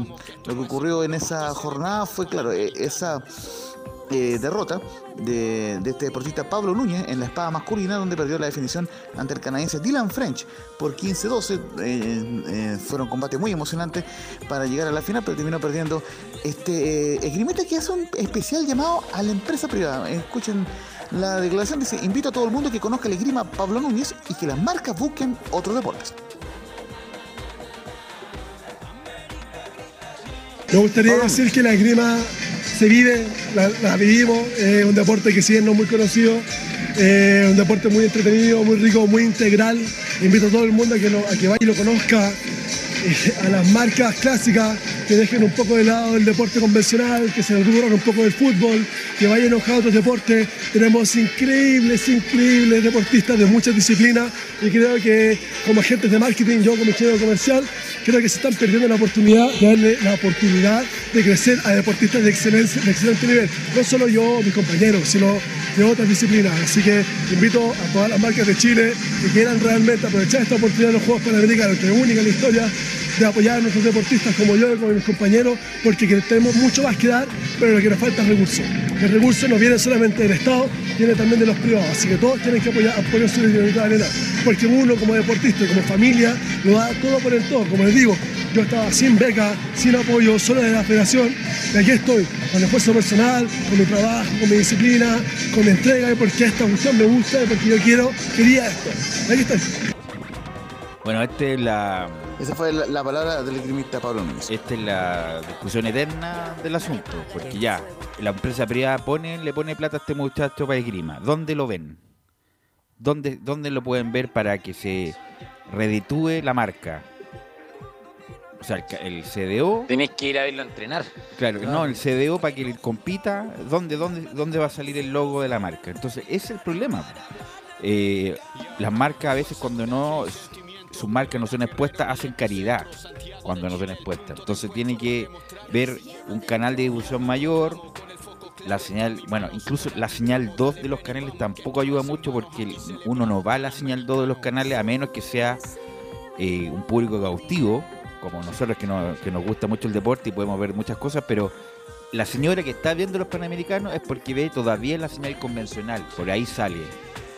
lo que ocurrió en esa jornada fue, claro, eh, esa eh, derrota de, de este deportista Pablo Núñez en la espada masculina, donde perdió la definición ante el canadiense Dylan French por 15-12. Eh, eh, fueron combates muy emocionantes para llegar a la final, pero terminó perdiendo este esgrimista que hace un especial llamado a la empresa privada. Escuchen la declaración, dice, invito a todo el mundo que conozca el esgrima Pablo Núñez y que las marcas busquen otros deportes. Me gustaría decir que la esgrima se vive, la, vivimos, es un deporte que si bien no es muy conocido, es un deporte muy entretenido, muy rico, muy integral. Invito a todo el mundo a que, a que vaya y lo conozca, eh, a las marcas clásicas, que dejen un poco de lado el deporte convencional, que se rubran un poco del fútbol, que vayan a otros deportes. Tenemos increíbles, increíbles deportistas de muchas disciplinas y creo que como agentes de marketing, yo como ingeniero comercial, creo que se están perdiendo la oportunidad de darle la oportunidad de crecer a deportistas de, excelencia, de excelente nivel. No solo yo, mis compañeros, sino de otras disciplinas. Así que invito a todas las marcas de Chile que quieran realmente aprovechar esta oportunidad de los Juegos Panamericanos, que es única en la historia, de apoyar a nuestros deportistas como yo y como mis compañeros, porque que tenemos mucho más que dar, pero lo que nos falta es recursos. El recurso no viene solamente del Estado, viene también de los privados. Así que todos tienen que apoyar, apoyar su de arena, porque uno como deportista y como familia lo da todo por el todo. Como les digo, yo estaba sin beca, sin apoyo, solo de la federación, y aquí estoy, con esfuerzo personal, con mi trabajo, con mi disciplina, con mi entrega, y porque esta cuestión me gusta, y porque yo quiero, quería esto. Aquí estoy. Bueno, esta es la. Esa fue la, la palabra del esgrimista Pablo Núñez. Esta es la discusión eterna del asunto, porque ya la empresa privada pone, le pone plata a este muchacho para esgrima. ¿Dónde lo ven? ¿Dónde, ¿Dónde lo pueden ver para que se reditúe la marca? O sea, el, CDO, Tenés que ir a verlo entrenar. claro, no, el CDO para que compita, ¿dónde, dónde, ¿dónde va a salir el logo de la marca? Entonces, ese es el problema. Eh, las marcas a veces cuando no, sus marcas no son expuestas, hacen caridad cuando no son expuestas. Entonces tiene que ver un canal de difusión mayor, la señal, bueno, incluso la señal 2 de los canales tampoco ayuda mucho porque uno no va a la señal 2 de los canales a menos que sea eh, un público cautivo, como nosotros que, no- que nos gusta mucho el deporte y podemos ver muchas cosas, pero la señora que está viendo los panamericanos es porque ve todavía la señal convencional, por ahí sale,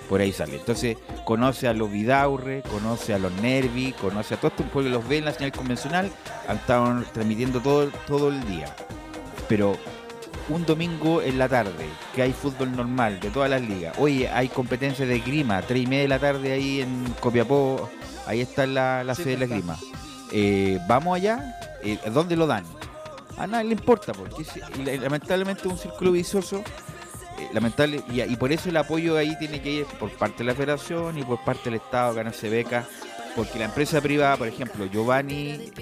por ahí sale. Entonces conoce a los Vidaurre, conoce a los Nervi, conoce a todos estos porque los ve en la señal convencional, han estado transmitiendo todo, todo el día. Pero un domingo en la tarde, que hay fútbol normal de todas las ligas. Oye, hay competencias de grima, tres y media de la tarde ahí en Copiapó, ahí está la, la sede de la grima. Eh, Vamos allá, eh, ¿dónde lo dan? A nadie le importa, porque es- lamentablemente es un círculo vicioso. Eh, lamentable y, y por eso el apoyo ahí tiene que ir por parte de la federación y por parte del Estado ganarse becas Porque la empresa privada, por ejemplo, Giovanni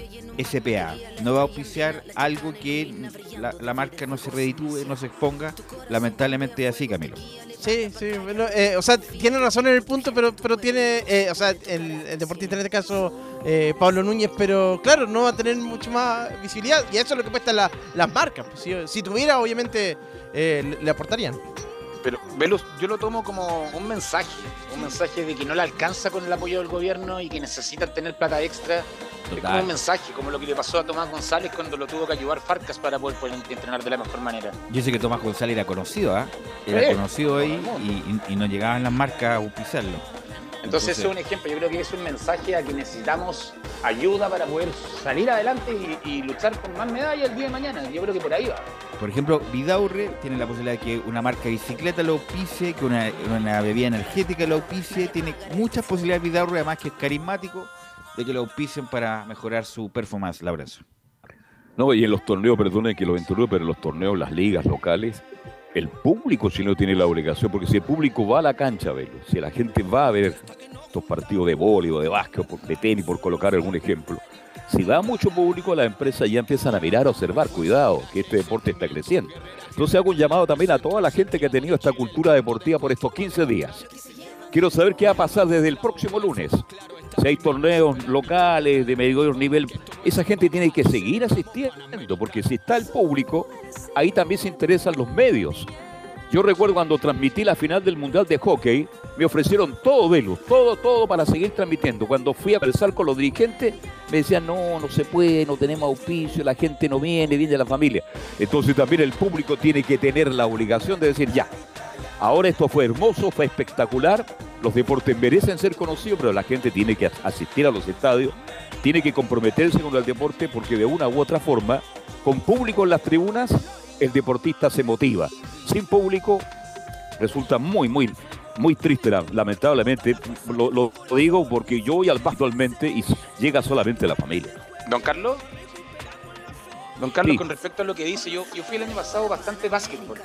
SPA, no va a auspiciar algo que la, marca no se reditúe, no se exponga. Lamentablemente es así, Camilo. Sí, sí, eh, o sea, tiene razón en el punto, pero pero tiene, eh, o sea, el, el deportista en este caso, eh, Pablo Núñez, pero claro, no va a tener mucho más visibilidad y eso es lo que cuesta la- las marcas. pues, si, si tuviera, obviamente, eh, le, le aportarían. Pero, Velus, yo lo tomo como un mensaje, un mensaje de que no le alcanza con el apoyo del gobierno y que necesitan tener plata extra. Es como un mensaje, como lo que le pasó a Tomás González cuando lo tuvo que ayudar Farcas para poder, poder entrenar de la mejor manera. Yo sé que Tomás González era conocido, ¿ah? Era Sí. conocido ahí y, y- y no llegaban las marcas a auspiciarlo. Entonces, es un ejemplo, yo creo que es un mensaje a que necesitamos ayuda para poder salir adelante y, y luchar por más medallas el día de mañana. Yo creo que por ahí va. Por ejemplo, Vidaurre tiene la posibilidad de que una marca de bicicleta lo auspicie, que una, una bebida energética lo auspicie. Tiene muchas posibilidades Vidaurre, además que es carismático, de que lo auspicien para mejorar su performance, Laurenzo. No, y en los torneos, perdone que lo interrumpa, pero en los torneos, las ligas locales, el público chileno tiene la obligación, porque si el público va a la cancha a si la gente va a ver estos partidos de voleibol, de básquet, de tenis, por colocar algún ejemplo, si va mucho público, las empresas ya empiezan a mirar, a observar, cuidado, que este deporte está creciendo. Entonces hago un llamado también a toda la gente que ha tenido esta cultura deportiva por estos 15 días. Quiero saber qué va a pasar desde el próximo lunes. Si hay torneos locales de mayor nivel, esa gente tiene que seguir asistiendo, porque si está el público, ahí también se interesan los medios. Yo recuerdo cuando transmití la final del Mundial de Hockey, me ofrecieron todo, Velus, todo, todo para seguir transmitiendo. Cuando fui a conversar con los dirigentes, me decían, no, no se puede, no tenemos auspicio, la gente no viene, viene la familia. Entonces también el público tiene que tener la obligación de decir, ya, Ahora esto fue hermoso, fue espectacular. Los deportes merecen ser conocidos, pero la gente tiene que asistir a los estadios, tiene que comprometerse con el deporte porque de una u otra forma, con público en las tribunas, el deportista se motiva. Sin público resulta muy, muy, muy triste, la- lamentablemente. Lo, lo digo porque yo voy al actualmente y llega solamente la familia. Don Carlos. Don Carlos, Sí. con respecto a lo que dice, yo, yo fui el año pasado bastante básquetbol.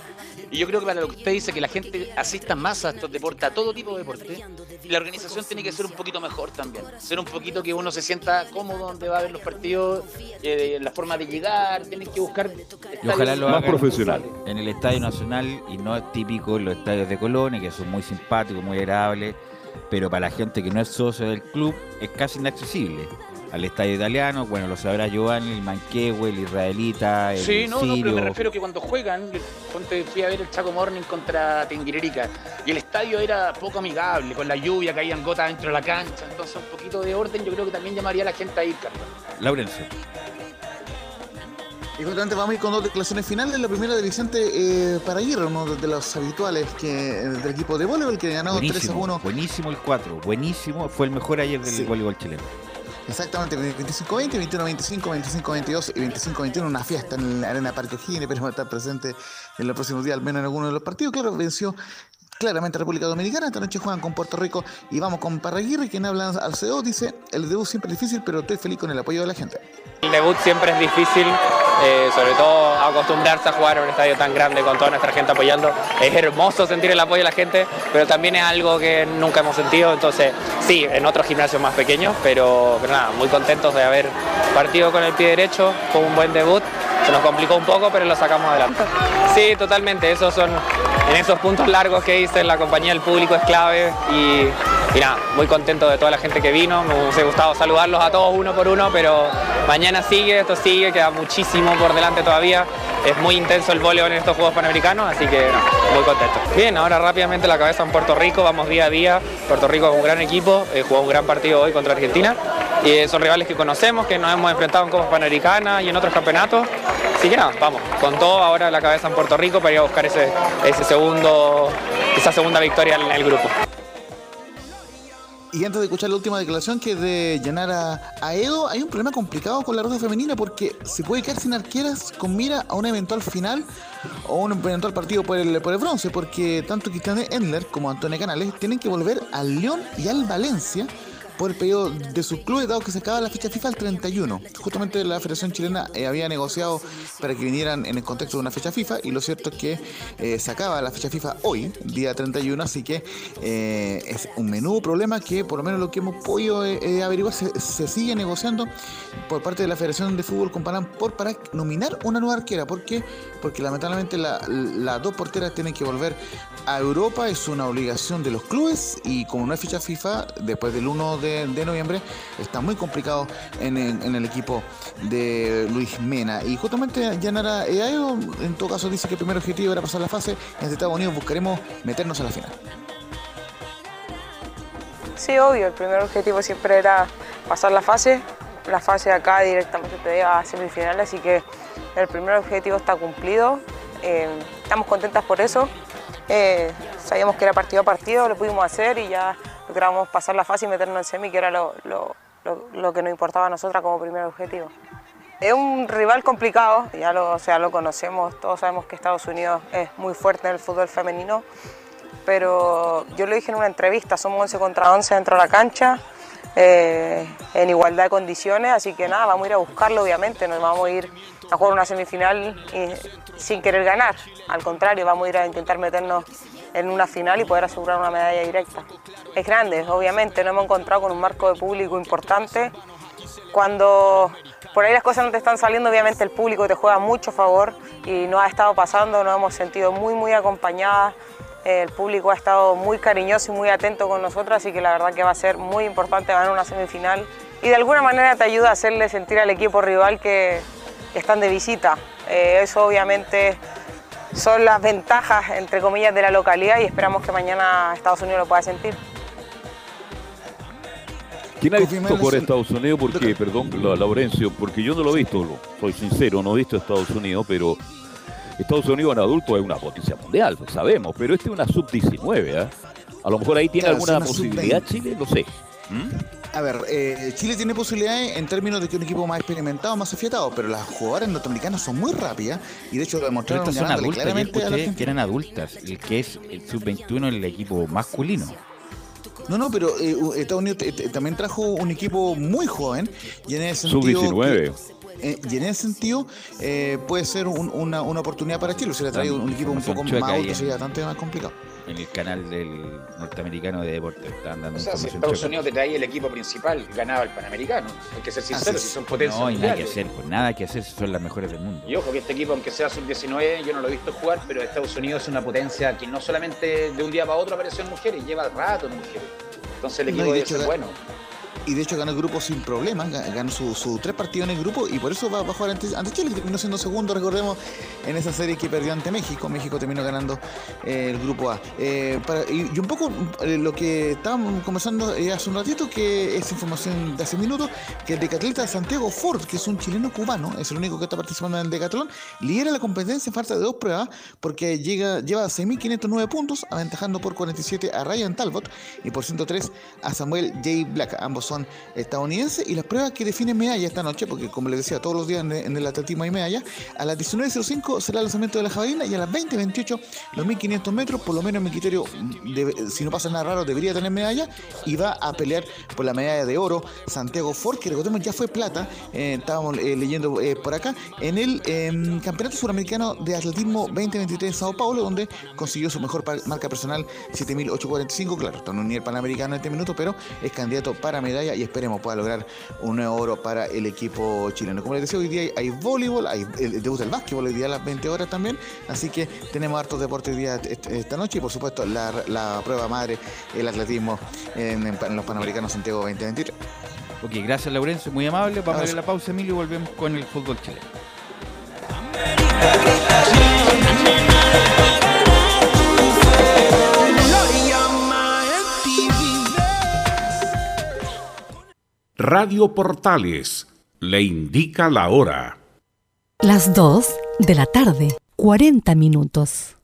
Y yo creo que para lo que usted dice, que la gente asista más a estos deportes, a todo tipo de deporte, la organización tiene que ser un poquito mejor también. Ser un poquito que uno se sienta cómodo donde va a ver los partidos, eh, la forma de llegar, tienen que buscar. Y ojalá lo Más profesional. en el Estadio Nacional y no es típico en los estadios de Colonia, que son muy simpáticos, muy agradables, pero para la gente que no es socio del club es casi inaccesible. Al estadio italiano, bueno, lo sabrá Giovanni, el Manquehue, el israelita, el Sí, no, no, pero me sirio. refiero que cuando juegan, ponte, fui a ver el Chaco Morning contra Tinguiririca y el estadio era poco amigable, con la lluvia, caían gotas dentro de la cancha, entonces un poquito de orden yo creo que también llamaría a la gente a ir, Carlos. Laurencio. Y justamente vamos a ir con dos declaraciones finales. La primera de Vicente eh, Paraguirre, uno de los habituales que, del equipo de voleibol, que ganó 3 a Buenísimo, 1 buenísimo el 4, buenísimo, fue el mejor ayer del Sí. voleibol chileno. Exactamente, 25-20, 21-25, 25-22 y 25-21, una fiesta en la Arena Parque O'Higgins, esperemos estar presente en los próximos días, al menos en alguno de los partidos. Claro, venció claramente República Dominicana, esta noche juegan con Puerto Rico y vamos con Parraguirre, quien habla al CEO, dice, el debut siempre es difícil, pero estoy feliz con el apoyo de la gente. El debut siempre es difícil, eh, sobre todo acostumbrarse a jugar en un estadio tan grande con toda nuestra gente apoyando. Es hermoso sentir el apoyo de la gente, pero también es algo que nunca hemos sentido. Entonces, sí, en otros gimnasios más pequeños, pero, pero nada, muy contentos de haber partido con el pie derecho, con un buen debut. Se nos complicó un poco, pero lo sacamos adelante. Sí, totalmente. Esos son en esos puntos largos que hice, la compañía del público es clave y, y nada, muy contento de toda la gente que vino. Me hubiese gustado saludarlos a todos uno por uno, pero mañana sigue, esto sigue, queda muchísimo por delante todavía. Es muy intenso el voleibol en estos Juegos Panamericanos, así que muy contento. Bien, ahora rápidamente la cabeza en Puerto Rico, vamos día a día. Puerto Rico es un gran equipo, eh, jugó un gran partido hoy contra Argentina. Y son rivales que conocemos, que nos hemos enfrentado en Copas Panamericanas y en otros campeonatos. Así que nada, vamos, con todo ahora la cabeza en Puerto Rico para ir a buscar ese, ese segundo, esa segunda victoria en el grupo. Y antes de escuchar la última declaración que es de Yanara Aedo, hay un problema complicado con la ruta femenina porque se puede quedar sin arqueras con mira a una eventual final o un eventual partido por el, por el bronce, porque tanto Cristian Endler como Antonio Canales tienen que volver al León y al Valencia por el pedido de sus clubes, dado que se acaba la fecha FIFA el 31. Justamente la Federación Chilena eh, había negociado para que vinieran en el contexto de una fecha FIFA y lo cierto es que eh, se acaba la fecha FIFA hoy, día 31, así que eh, es un menudo problema que por lo menos lo que hemos podido averiguar se, sigue negociando por parte de la Federación de Fútbol con Panam por para nominar una nueva arquera. ¿Por qué? Porque lamentablemente las dos porteras tienen que volver a Europa, es una obligación de los clubes y como no hay fecha FIFA, después del 1 de, noviembre, está muy complicado en el, equipo de Luis Mena. Y justamente Yanara Eayo, en todo caso, dice que el primer objetivo era pasar la fase. En Estados Unidos buscaremos meternos a la final. Sí, obvio, el primer objetivo siempre era pasar la fase. La fase acá directamente te a semifinales, así que el primer objetivo está cumplido. Eh, estamos contentas por eso. Eh, sabíamos que era partido a partido, lo pudimos hacer y ya logramos pasar la fase y meternos en semi, que era lo, que nos importaba a nosotras como primer objetivo. Es un rival complicado, ya lo, o sea, lo conocemos, todos sabemos que Estados Unidos es muy fuerte en el fútbol femenino, pero yo lo dije en una entrevista, somos 11 contra 11 dentro de la cancha, eh, en igualdad de condiciones, así que nada, vamos a ir a buscarlo obviamente, nos vamos a ir a jugar una semifinal sin querer ganar, al contrario, vamos a ir a intentar meternos en una final y poder asegurar una medalla directa. Es grande, obviamente, no hemos encontrado con un marco de público importante. Cuando por ahí las cosas no te están saliendo, obviamente el público te juega mucho favor y nos ha estado pasando, nos hemos sentido muy, muy acompañadas el público ha estado muy cariñoso y muy atento con nosotros, así que la verdad que va a ser muy importante ganar una semifinal y de alguna manera te ayuda a hacerle sentir al equipo rival que, están de visita. Eh, eso obviamente son las ventajas, entre comillas, de la localidad y esperamos que mañana Estados Unidos lo pueda sentir. ¿Quién ha visto por Estados Unidos? Porque, perdón, Laurencio, porque yo no lo he visto, soy sincero, no he visto Estados Unidos, pero Estados Unidos en adulto es una potencia mundial, lo sabemos, pero este es una sub-19. ¿eh? A lo mejor ahí tiene alguna posibilidad Chile, no sé. ¿Mm? A ver, eh, Chile tiene posibilidades en términos de que un equipo más experimentado, más afiatado, pero las jugadoras norteamericanas son muy rápidas y de hecho lo demostraron estas son adultas, claramente a que eran adultas, el que es el sub-21 el equipo masculino. No, no, pero eh, Estados Unidos también trajo un equipo muy joven y en ese sentido. Sub-19. Eh, y en ese sentido eh, puede ser una, una, oportunidad para Chile. Se le traído un equipo un poco más alto, sería bastante más complicado. En el canal del norteamericano de deportes están dando o sea, si Estados Unidos te traía el equipo principal, ganaba el Panamericano. Hay que ser sincero, si son potencias. No, hay nada que hacer, pues nada que hacer, son las mejores del mundo. Y ojo que este equipo, aunque sea sub-19, yo no lo he visto jugar, pero Estados Unidos es una potencia que no solamente de un día para otro apareció en mujeres, lleva rato en mujeres. Entonces el equipo no, debe ser bueno y de hecho ganó el grupo sin problemas, ganó sus su tres partidos en el grupo y por eso va, a jugar ante, Chile, que terminó siendo segundo, recordemos, en esa serie que perdió ante México. México terminó ganando eh, el grupo A. Eh, y, un poco eh, lo que estábamos conversando hace un ratito, que es información de hace minutos, que el decatleta Santiago Ford, que es un chileno cubano, es el único que está participando en el decatlón, lidera la competencia en falta de dos pruebas porque llega, lleva 6.509 puntos, aventajando por 47 a Ryan Talbot y por 103 a Samuel J. Black. Ambos son estadounidenses y las pruebas que definen medalla esta noche, porque como les decía, todos los días en el atletismo hay medalla, a las 19.05 será el lanzamiento de la jabalina y a las 20.28 los 1500 metros, por lo menos mi criterio, si no pasa nada raro, debería tener medalla y va a pelear por la medalla de oro Santiago Ford, que recordemos ya fue plata, eh, estábamos eh, leyendo eh, por acá, en el em, Campeonato Suramericano de Atletismo 2023 en Sao Paulo, donde consiguió su mejor marca personal 7845, claro, está en un nivel panamericano en este minuto, pero es candidato para medalla y esperemos pueda lograr un nuevo oro para el equipo chileno. Como les decía, hoy día hay, voleibol, hay el debut del básquetbol hoy día a las 20 horas también, así que tenemos hartos deportes hoy día esta noche y por supuesto la, prueba madre, el atletismo en, los Panamericanos Santiago 2023. Ok, gracias Laurencio, muy amable. Vamos a ver la pausa, Emilio, y volvemos con el fútbol chileno. Radio Portales le indica la hora. Las 2 de la tarde, 40 minutos.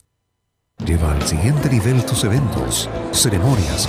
Lleva al siguiente nivel tus eventos, ceremonias,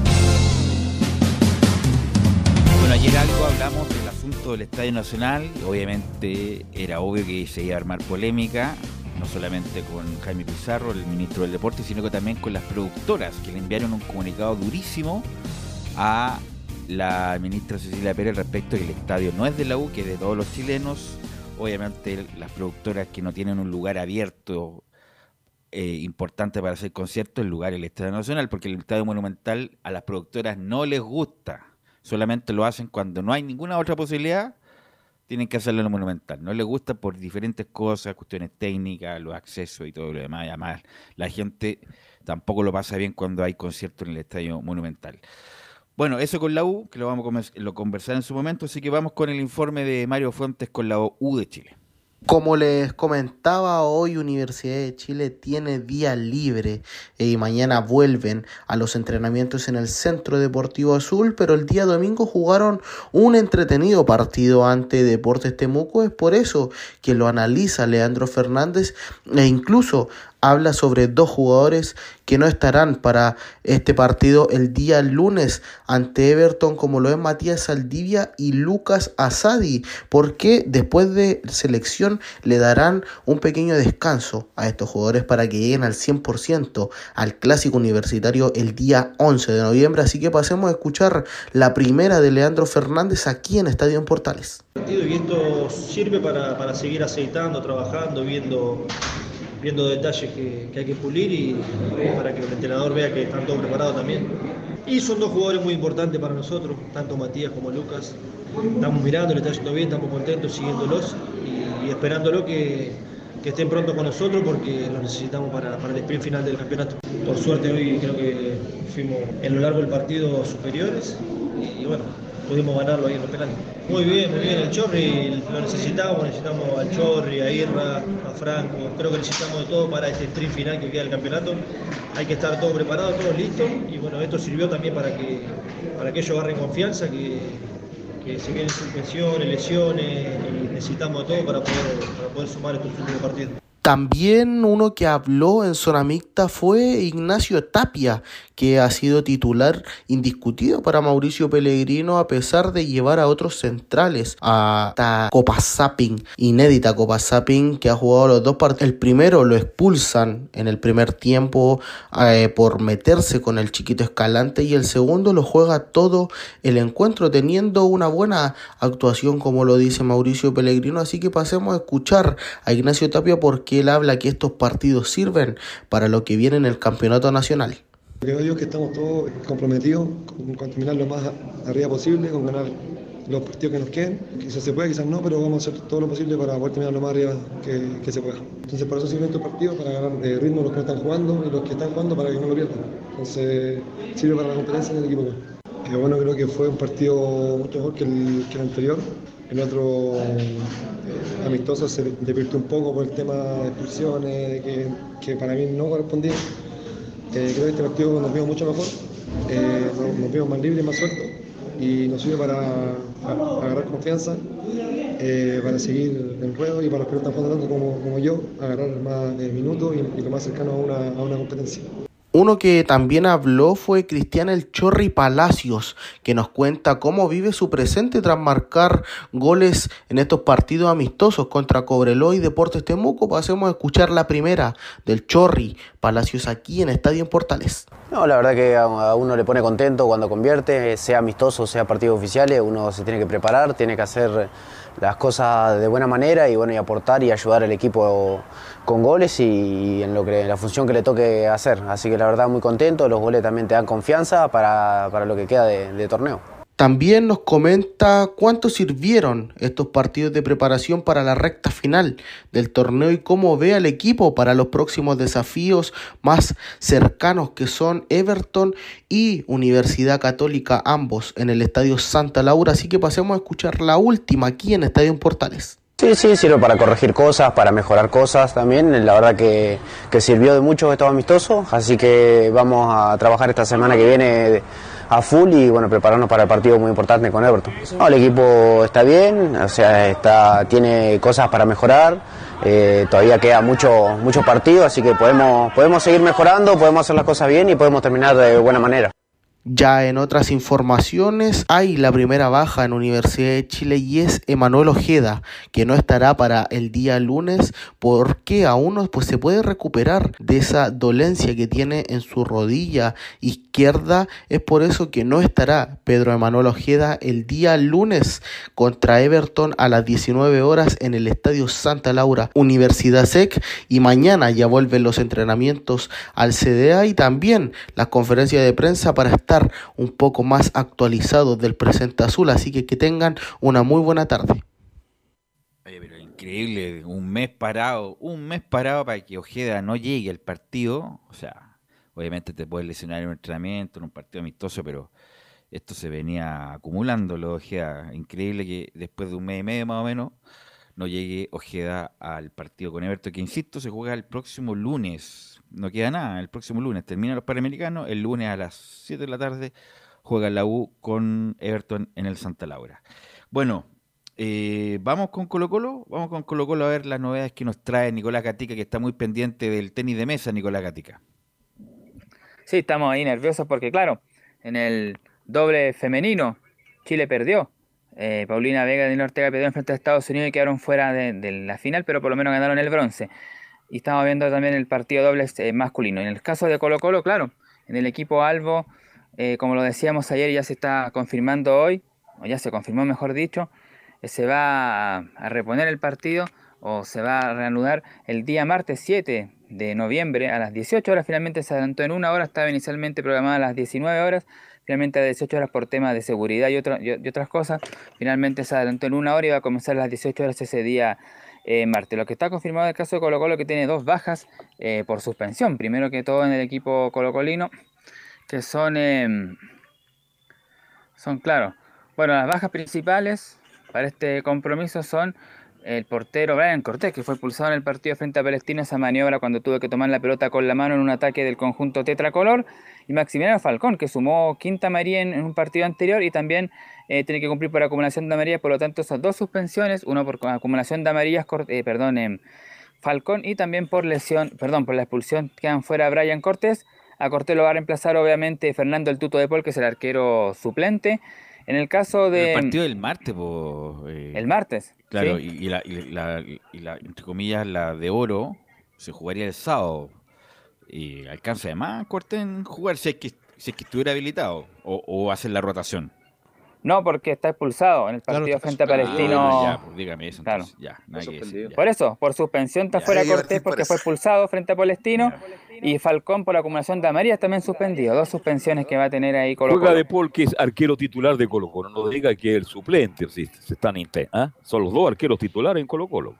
Bueno, ayer algo hablamos del asunto del Estadio Nacional. Obviamente era obvio que se iba a armar polémica, no solamente con Jaime Pizarro, el ministro del Deporte, sino que también con las productoras que le enviaron un comunicado durísimo a la ministra Cecilia Pérez respecto que el estadio no es de la U, que es de todos los chilenos. Obviamente las productoras que no tienen un lugar abierto eh, importante para hacer conciertos, el lugar el Estadio Nacional, porque el Estadio Monumental a las productoras no les gusta. Solamente lo hacen cuando no hay ninguna otra posibilidad, tienen que hacerlo en el Monumental. No les gusta por diferentes cosas, cuestiones técnicas, los accesos y todo lo demás. Además, la gente tampoco lo pasa bien cuando hay conciertos en el Estadio Monumental. Bueno, eso con la U, que lo vamos a conversar en su momento, así que vamos con el informe de Mario Fuentes con la U de Chile. Como les comentaba, hoy Universidad de Chile tiene día libre eh, y mañana vuelven a los entrenamientos en el Centro Deportivo Azul, pero el día domingo jugaron un entretenido partido ante Deportes Temuco. Es por eso que lo analiza Leandro Fernández e incluso habla sobre dos jugadores que no estarán para este partido el día lunes ante Everton, como lo es Matías Saldivia y Lucas Asadi, porque después de selección le darán un pequeño descanso a estos jugadores para que lleguen al 100% al clásico universitario el día 11 de noviembre. Así que pasemos a escuchar la primera de Leandro Fernández aquí en Estadio en Portales. y esto sirve para, para seguir aceitando, trabajando, viendo, viendo detalles que, hay que pulir y para que el entrenador vea que están todos preparados también. Y son dos jugadores muy importantes para nosotros, tanto Matías como Lucas. Estamos mirando, le está yendo bien, estamos contentos siguiéndolos y, y esperándolo que, estén pronto con nosotros porque los necesitamos para el sprint final del campeonato. Por suerte hoy creo que fuimos en lo largo del partido superiores y bueno, pudimos ganarlo ahí en los penales. Muy bien, muy bien, el Chorri lo necesitamos, necesitamos al Chorri, a Irra, a Franco, creo que necesitamos de todo para este sprint final que queda del campeonato. Hay que estar todo preparado, todos listos y bueno, esto sirvió también para que, para que ellos agarren confianza, que, que se vienen suspensiones, lesiones y necesitamos de todo para poder, para poder sumar estos últimos partidos. También uno que habló en zona mixta fue Ignacio Tapia, que ha sido titular indiscutido para Mauricio Pellegrino a pesar de llevar a otros centrales a Copa Zapping, inédita Copa Zapping que ha jugado los dos partidos. El primero lo expulsan en el primer tiempo eh, por meterse con el chiquito Escalante y el segundo lo juega todo el encuentro teniendo una buena actuación como lo dice Mauricio Pellegrino. Así que pasemos a escuchar a Ignacio Tapia porque él habla que estos partidos sirven para lo que viene en el campeonato nacional. Creo yo que estamos todos comprometidos con, con terminar lo más arriba posible, con ganar los partidos que nos queden. Quizás se pueda, quizás no, pero vamos a hacer todo lo posible para poder terminar lo más arriba que, que se pueda. Entonces, por eso sirven estos partidos, para ganar eh, ritmo los que no están jugando y los que están jugando para que no lo pierdan. Entonces, sirve para la competencia del equipo. Que bueno, creo que fue un partido mucho mejor que el, anterior. El otro eh, amistoso se divirtió un poco por el tema de expulsiones, que, que para mí no correspondía. Eh, creo que este partido nos vimos mucho mejor, eh, nos, nos vimos más libres, más sueltos y nos sirve para a- agarrar confianza, eh, para seguir en ruedo y para los que no están jugando como, como yo, agarrar más eh, minutos y, y lo más cercano a una, a una competencia. Uno que también habló fue Cristian El Chorri Palacios, que nos cuenta cómo vive su presente tras marcar goles en estos partidos amistosos contra Cobreloa y Deportes Temuco. Pasemos a escuchar la primera del Chorri Palacios aquí en Estadio en Portales. No, la verdad que a uno le pone contento cuando convierte, sea amistoso, sea partidos oficiales, uno se tiene que preparar, tiene que hacer las cosas de buena manera y bueno, y aportar y ayudar al equipo con goles y, en lo que la función que le toque hacer. Así que la verdad muy contento, los goles también te dan confianza para, para lo que queda de torneo. También nos comenta cuánto sirvieron estos partidos de preparación para la recta final del torneo y cómo ve al equipo para los próximos desafíos más cercanos que son Everton y Universidad Católica, ambos en el Estadio Santa Laura. Así que pasemos a escuchar la última aquí en Estadio Portales. Sí, sí, sirve para corregir cosas, para mejorar cosas también. La verdad que, que sirvió de mucho estos amistosos, así que vamos a trabajar esta semana que viene a full y bueno, prepararnos para el partido muy importante con Everton. No, el equipo está bien, o sea, está, tiene cosas para mejorar, eh, todavía queda mucho, mucho partido, así que podemos, podemos seguir mejorando, podemos hacer las cosas bien y podemos terminar de buena manera. Ya en otras informaciones hay la primera baja en Universidad de Chile y es Emanuel Ojeda, que no estará para el día lunes porque aún pues, se puede recuperar de esa dolencia que tiene en su rodilla izquierda. Es por eso que no estará Pedro Emanuel Ojeda el día lunes contra Everton a las 19 horas en el Estadio Santa Laura Universidad SEC y mañana ya vuelven los entrenamientos al CDA y también las conferencias de prensa para estar un poco más actualizados del presente azul, así que que tengan una muy buena tarde. Increíble, un mes parado, un mes parado para que Ojeda no llegue al partido. O sea, obviamente te puedes lesionar en un entrenamiento, en un partido amistoso, pero esto se venía acumulando lo de Ojeda. Increíble que después de un mes y medio más o menos no llegue Ojeda al partido con Everton, que insisto, se juega el próximo lunes. No queda nada, el próximo lunes terminan los Panamericanos, el lunes a las 7 de la tarde juega la U con Everton en el Santa Laura. Bueno, eh, vamos con Colo Colo, vamos con Colo Colo a ver las novedades que nos trae Nicolás Gatica, que está muy pendiente del tenis de mesa, Nicolás Gatica. Sí, estamos ahí nerviosos porque, claro, en el doble femenino, Chile perdió. Eh, Paulina Vega y Daniel Ortega perdieron frente a Estados Unidos y quedaron fuera de, de la final, pero por lo menos ganaron el bronce. Y estamos viendo también el partido doble eh, masculino. En el caso de Colo Colo, claro, en el equipo Albo, eh, como lo decíamos ayer, ya se está confirmando hoy, o ya se confirmó mejor dicho, eh, se va a, reponer el partido o se va a reanudar el día martes 7 de noviembre a las 18 horas. Finalmente se adelantó en una hora, estaba inicialmente programada a las 19 horas, finalmente a 18 horas por temas de seguridad y, y- y otras cosas. Finalmente se adelantó en una hora y va a comenzar a las 18 horas ese día eh, martes. Lo que está confirmado en el caso de Colo Colo que tiene dos bajas eh, por suspensión. Primero que todo en el equipo colocolino, que son, em, son claro, bueno, las bajas principales para este compromiso son el portero Brian Cortés, que fue expulsado en el partido frente a Palestina esa maniobra cuando tuvo que tomar la pelota con la mano en un ataque del conjunto tetracolor, y Maximiliano Falcón, que sumó quinta amarilla en, un partido anterior y también eh, tiene que cumplir por acumulación de amarillas, por lo tanto esas dos suspensiones, uno por acumulación de amarillas, eh, perdón, em, Falcón y también por lesión, perdón, por la expulsión quedan fuera Brian Cortés. A Cortés lo va a reemplazar obviamente Fernando el Tuto de Paul, que es el arquero suplente. En el caso de... El partido del martes, po, eh, El martes, Claro, sí. y, y la, y la- y la- entre comillas, la de oro se jugaría el sábado. Y alcanza además Cortés en jugar si es que, si es que estuviera habilitado o, o hacer la rotación. No, porque está expulsado en el partido frente a. Palestino. Ah, ya, pues dígame eso. Claro. entonces, ya, nada que decir, ya. Por eso, por suspensión está Ya. fuera Cortés porque fue expulsado frente a Palestino y Falcón por acumulación de amarillas también suspendido. Dos suspensiones que va a tener ahí Colo Juega de Paul, que es arquero titular de Colo Colo. No diga que es el suplente, si se están ¿ah? Son los dos arqueros titulares en Colo Colo.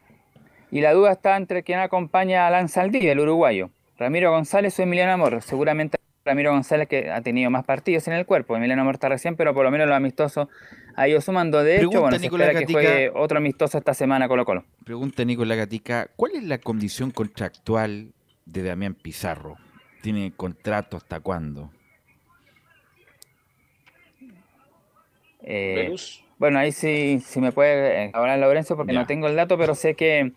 Y la duda está entre quien acompaña a Alan Saldivia, el uruguayo. Ramiro González o Emiliano Amor. Seguramente Ramiro González que ha tenido más partidos en el cuerpo. Emiliano Amor está recién, pero por lo menos los amistosos ha ido sumando. De hecho, Pregunta, bueno, se Nicolás espera que Gatica. juegue otro amistoso esta semana Colo Colo. Pregunta Nicolás Gatica, ¿cuál es la condición contractual de Damián Pizarro? ¿Tiene contrato hasta cuándo? Eh, bueno, ahí sí, sí me puede eh, hablar Lorenzo porque Ya. no tengo el dato, pero sé que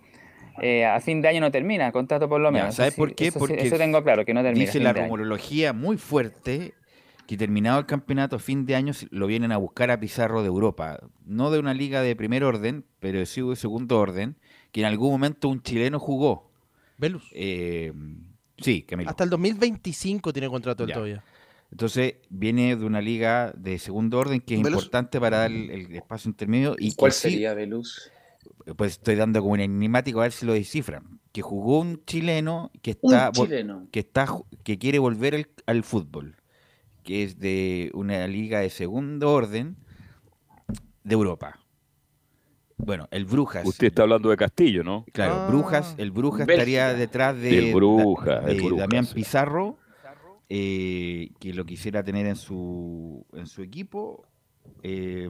eh, a fin de año no termina el contrato por lo Ya, menos. ¿Sabes Eso por qué? eso Porque eso tengo claro, que no termina. dice la rumorología muy fuerte que terminado el campeonato a fin de año lo vienen a buscar a Pizarro de Europa. No de una liga de primer orden, pero sí de segundo orden, que en algún momento un chileno jugó. Velus. Eh, sí, Camilo. Hasta el 2025 tiene contrato todavía. Entonces viene de una liga de segundo orden que es ¿Velus? importante para dar el, el espacio intermedio. y ¿Cuál que sí- sería Velus? Pues estoy dando como un enigmático a ver si lo descifran. Que jugó un chileno que está chileno. que está que quiere volver al, al fútbol, que es de una liga de segundo orden de Europa. Bueno, el Brujas. Usted está hablando de Castillo, ¿no? Claro, Ah. Brujas, el Brujas Bélgica. estaría detrás de, El Brujas, de el Damián sí. Pizarro, eh, que lo quisiera tener en su, en su equipo. Eh,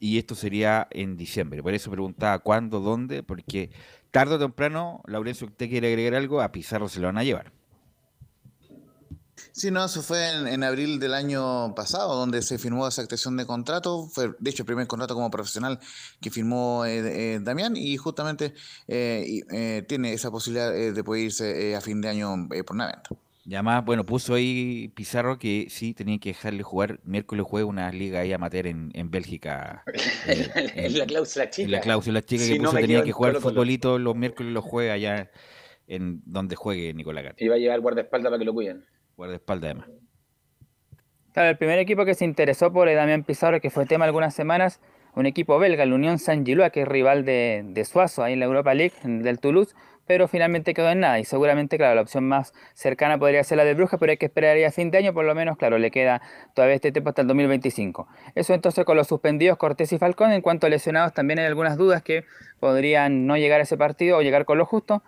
y esto sería en diciembre. Por eso preguntaba cuándo, dónde, porque tarde o temprano, Laurencio, ¿usted quiere agregar algo? A Pizarro se lo van a llevar. Sí, no, eso fue en, abril del año pasado, donde se firmó esa extensión de contrato. Fue, de hecho, el primer contrato como profesional que firmó eh, eh, Damián y justamente eh, eh, tiene esa posibilidad de poder irse a fin de año por una venta. Y además, bueno, puso ahí Pizarro que sí tenía que dejarle jugar miércoles jueves una liga ahí amateur en, en Bélgica. [laughs] eh, [laughs] en- En la cláusula chica. En la cláusula chica Si que no puso me tenía que jugar Colo-Colo. futbolito los miércoles y los jueves allá en donde juegue Nicolás Gatti. Y va a llevar guardaespaldas para que lo cuiden. Guardaespaldas además. Claro, el primer equipo que se interesó por Damián Pizarro, que fue tema algunas semanas, un equipo belga, el Unión Saint-Gillois, que es rival de, de Suazo ahí en la Europa League, en- del Toulouse, pero finalmente quedó en nada. Y seguramente, claro, la opción más cercana podría ser la de Brujas, pero hay que esperar ahí a fin de año, por lo menos, claro, le queda todavía este tiempo hasta el 2025. Eso entonces con los suspendidos Cortés y Falcón. En cuanto a lesionados, también hay algunas dudas que podrían no llegar a ese partido o llegar con lo justo.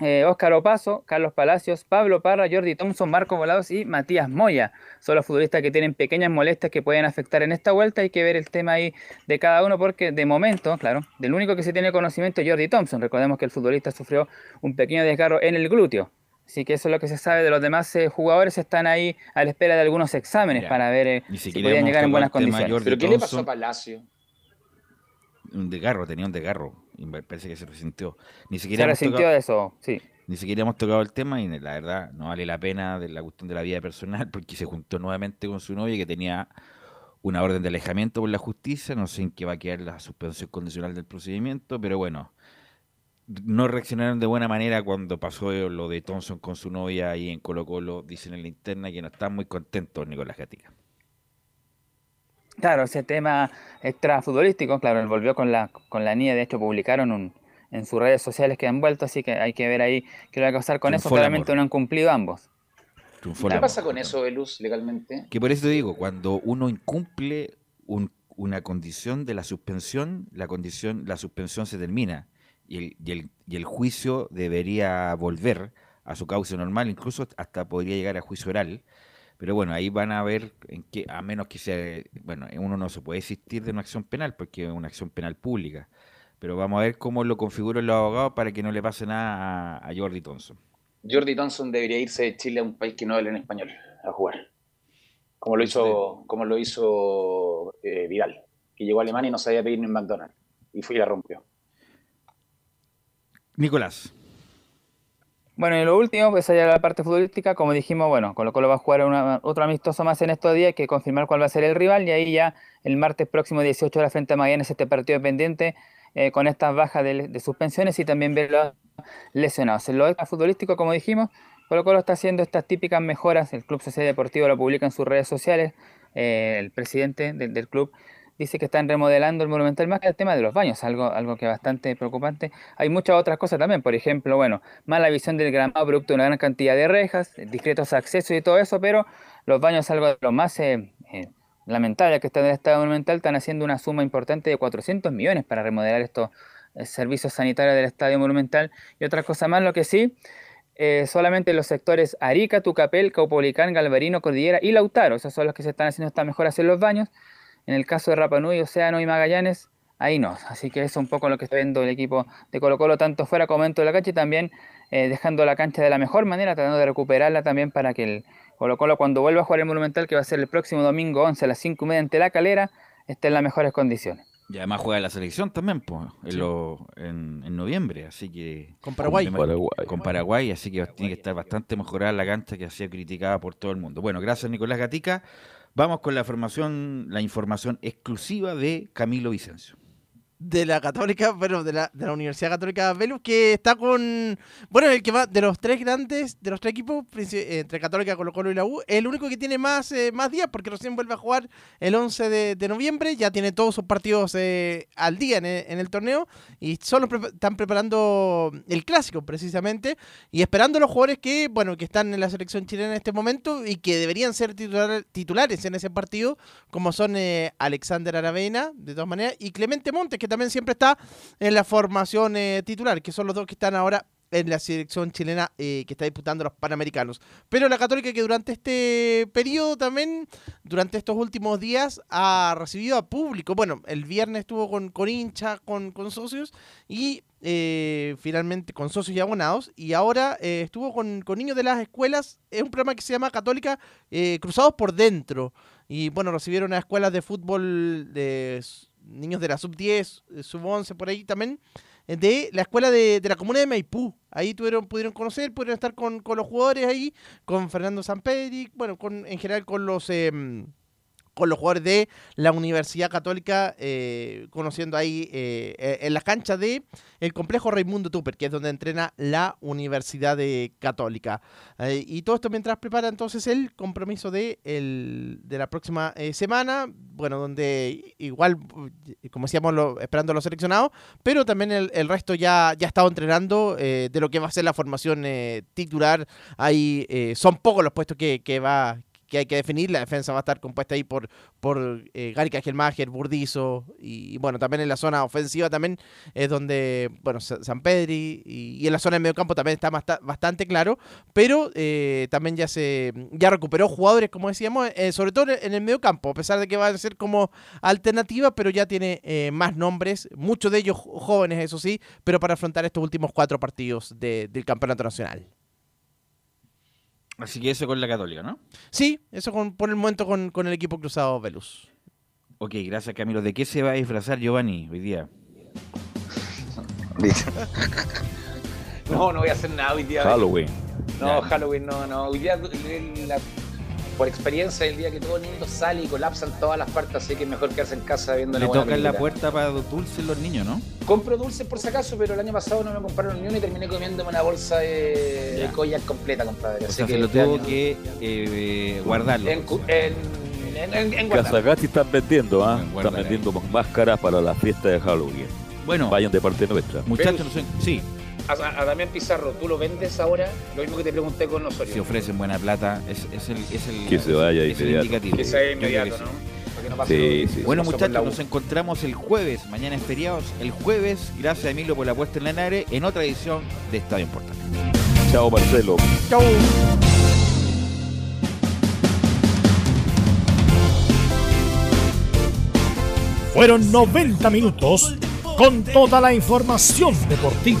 Eh, Óscar Opaso, Carlos Palacios, Pablo Parra, Jordi Thompson, Marco Volados y Matías Moya. Son los futbolistas que tienen pequeñas molestias que pueden afectar en esta vuelta. Hay que ver el tema ahí de cada uno porque de momento, claro, del único que se tiene conocimiento es Jordi Thompson. Recordemos que el futbolista sufrió un pequeño desgarro en el glúteo. Así que eso es lo que se sabe de los demás eh, jugadores. Están ahí a la espera de algunos exámenes Ya. para ver eh, si siquiera podían llegar en buenas condiciones. ¿Pero qué le pasó a Palacio? Un desgarro, tenía un desgarro. Y me parece que se resintió. Ni Se siquiera hemos resintió tocado- eso, sí. Ni siquiera hemos tocado el tema y la verdad no vale la pena de la cuestión de la vida personal [laughs] porque se juntó nuevamente con su novia que tenía una orden de alejamiento por la justicia. No sé en qué va a quedar la suspensión condicional del procedimiento, pero bueno, no reaccionaron de buena manera cuando pasó lo de Thompson con su novia ahí en Colo Colo. Dicen en la interna que no están muy contentos Nicolás Gatica. Claro, ese tema extrafutbolístico, claro, él volvió con la, con la niña, de hecho publicaron un, en sus redes sociales que han vuelto, así que hay que ver ahí qué va a pasar con eso. Triunfó Claramente no han cumplido ambos. Triunfó ¿Qué pasa con eso, Velus, legalmente? Que por eso te digo, cuando uno incumple un- una condición de la suspensión, la condición, la suspensión se termina y el, y el, y el juicio debería volver a su cauce normal, incluso hasta podría llegar a juicio oral. Pero bueno, ahí van a ver en qué, a menos que sea, bueno, uno no se puede desistir de una acción penal porque es una acción penal pública. Pero vamos a ver cómo lo configuran los abogados para que no le pase nada a, a Jordi Thompson. Jordi Thompson debería irse de Chile a un país que no hable en español a jugar. Como lo hizo, como lo hizo eh, Vidal, que llegó a Alemania y no sabía pedir ni en McDonald's. Y fue y la rompió. Nicolás. Bueno, y lo último, pues allá la parte futbolística, como dijimos, bueno, Colo Colo va a jugar una- otro amistoso más en estos días, hay que confirmar cuál va a ser el rival, y ahí ya el martes próximo 18 horas frente a Magallanes este partido pendiente eh, con estas bajas de, suspensiones y también ver los lesionados. En lo futbolístico, como dijimos, Colo Colo está haciendo estas típicas mejoras, el Club Sociedad Deportivo lo publica en sus redes sociales, eh, el presidente del club dice que están remodelando el Monumental más que el tema de los baños, algo, algo que es bastante preocupante. Hay muchas otras cosas también, por ejemplo, bueno, mala visión del gramado producto de una gran cantidad de rejas, discretos accesos y todo eso, pero los baños algo de lo más eh, eh, lamentable que está en el estado monumental, están haciendo una suma importante de 400 millones para remodelar estos eh, servicios sanitarios del estadio monumental y otra cosa más, lo que sí, eh, solamente los sectores Arica, Tucapel, Caupolicán, Galvarino, Cordillera y Lautaro, esos son los que se están haciendo esta mejora en los baños. En el caso de Rapa Nui, Océano y Magallanes, ahí no. Así que eso es un poco lo que está viendo el equipo de Colo Colo, tanto fuera como dentro de la cancha y también eh, dejando la cancha de la mejor manera, tratando de recuperarla también para que el Colo Colo cuando vuelva a jugar el Monumental, que va a ser el próximo domingo 11 a las 5 y media ante la calera, esté en las mejores condiciones. Y además juega la selección también, pues, en, lo- en, en noviembre, así que... Con Paraguay. Con Paraguay. Con Paraguay, así que tiene que estar bastante mejorada la cancha que ha sido criticada por todo el mundo. Bueno, gracias Nicolás Gatica. Vamos con la formación, la información exclusiva de Camilo Vicencio. De la Católica, bueno, de la, de la Universidad Católica Velus, que está con, bueno, el que va, de los tres grandes, de los tres equipos, entre Católica, Colo Colo y la U, el único que tiene más, eh, más días, porque recién vuelve a jugar el 11 de, de noviembre, ya tiene todos sus partidos eh, al día en en el torneo, y solo prepa- están preparando el clásico, precisamente, y esperando a los jugadores que, bueno, que están en la selección chilena en este momento, y que deberían ser titular- titulares en ese partido, como son eh, Alexander Aravena, de todas maneras, y Clemente Montes, que también siempre está en la formación titular, que son los dos que están ahora en la selección chilena eh, que está disputando los Panamericanos. Pero la Católica que durante este periodo también, durante estos últimos días, ha recibido a público. Bueno, el viernes estuvo con, con hincha, con, con socios y eh, finalmente con socios y abonados. Y ahora eh, estuvo con, con niños de las escuelas. Es un programa que se llama Católica Cruzados por Dentro. Y bueno, recibieron a escuelas de fútbol de niños de la sub-10, sub-11 por ahí también, eh, de la escuela de, de la comuna de Maipú. Ahí tuvieron, pudieron conocer, pudieron estar con, con los jugadores ahí, con Fernando Sampedri, bueno, con, en general con los... em, con los jugadores de la Universidad Católica, eh, conociendo ahí eh, eh, en las canchas de el complejo Raimundo Tupper, que es donde entrena la Universidad de Católica. Eh, y todo esto mientras prepara entonces el compromiso de, el, de la próxima eh, semana, bueno, donde igual, eh, como decíamos, lo- esperando a los seleccionados, pero también el, el resto ya, ya ha estado entrenando eh, de lo que va a ser la formación titular. Ahí son pocos los puestos que, que va que hay que definir. La defensa va a estar compuesta ahí por, por eh, Gary Burdizo y, bueno, también en la zona ofensiva también es donde, bueno, Sa- San Pedri y, en la zona de medio campo también está basta- bastante claro, pero eh, también ya se ya recuperó jugadores, como decíamos, eh, sobre todo en el medio campo, a pesar de que va a ser como alternativa, pero ya tiene eh, más nombres, muchos de ellos jóvenes, eso sí, pero para afrontar estos últimos cuatro partidos de- del Campeonato Nacional. Así que eso con la Católica, ¿no? Sí, eso con, por el momento con, con el equipo cruzado Velus. Ok, gracias Camilo. ¿De qué se va a disfrazar Giovanni hoy día? [laughs] No, no voy a hacer nada hoy día. Halloween. No, Halloween no, no. Hoy día, la- por experiencia, el día que todo el mundo sale y colapsan todas las partes, así que es mejor quedarse en casa viendo Le una buena tocan la puerta para dulces los niños, ¿no? Compro dulces por si acaso, pero el año pasado no me compraron ni uno y terminé comiéndome una bolsa de, de collas completa, compadre. O Así sea, que se lo este tuvo año- que eh, guardarlo. En, en, en, en. Casagati están vendiendo, ¿ah? Están guárdala vendiendo máscaras para la fiesta de Halloween. Bueno, Vayan de parte nuestra. muchachos, no sé- sí, A, a Damián Pizarro, ¿tú lo vendes ahora? Lo mismo que te pregunté con Osorio. si ofrecen buena plata, es, es el, es el, Que se vaya es el inmediato. indicativo. Que sea inmediato, que ¿no? que no pase Sí, lo- sí. Bueno muchachos, nos encontramos el jueves, mañana es feriados, el jueves, gracias a Emilio por la puesta en la nare, en otra edición de Estadio Importante. Chao, Marcelo. Chau. Fueron 90 minutos con toda la información deportiva.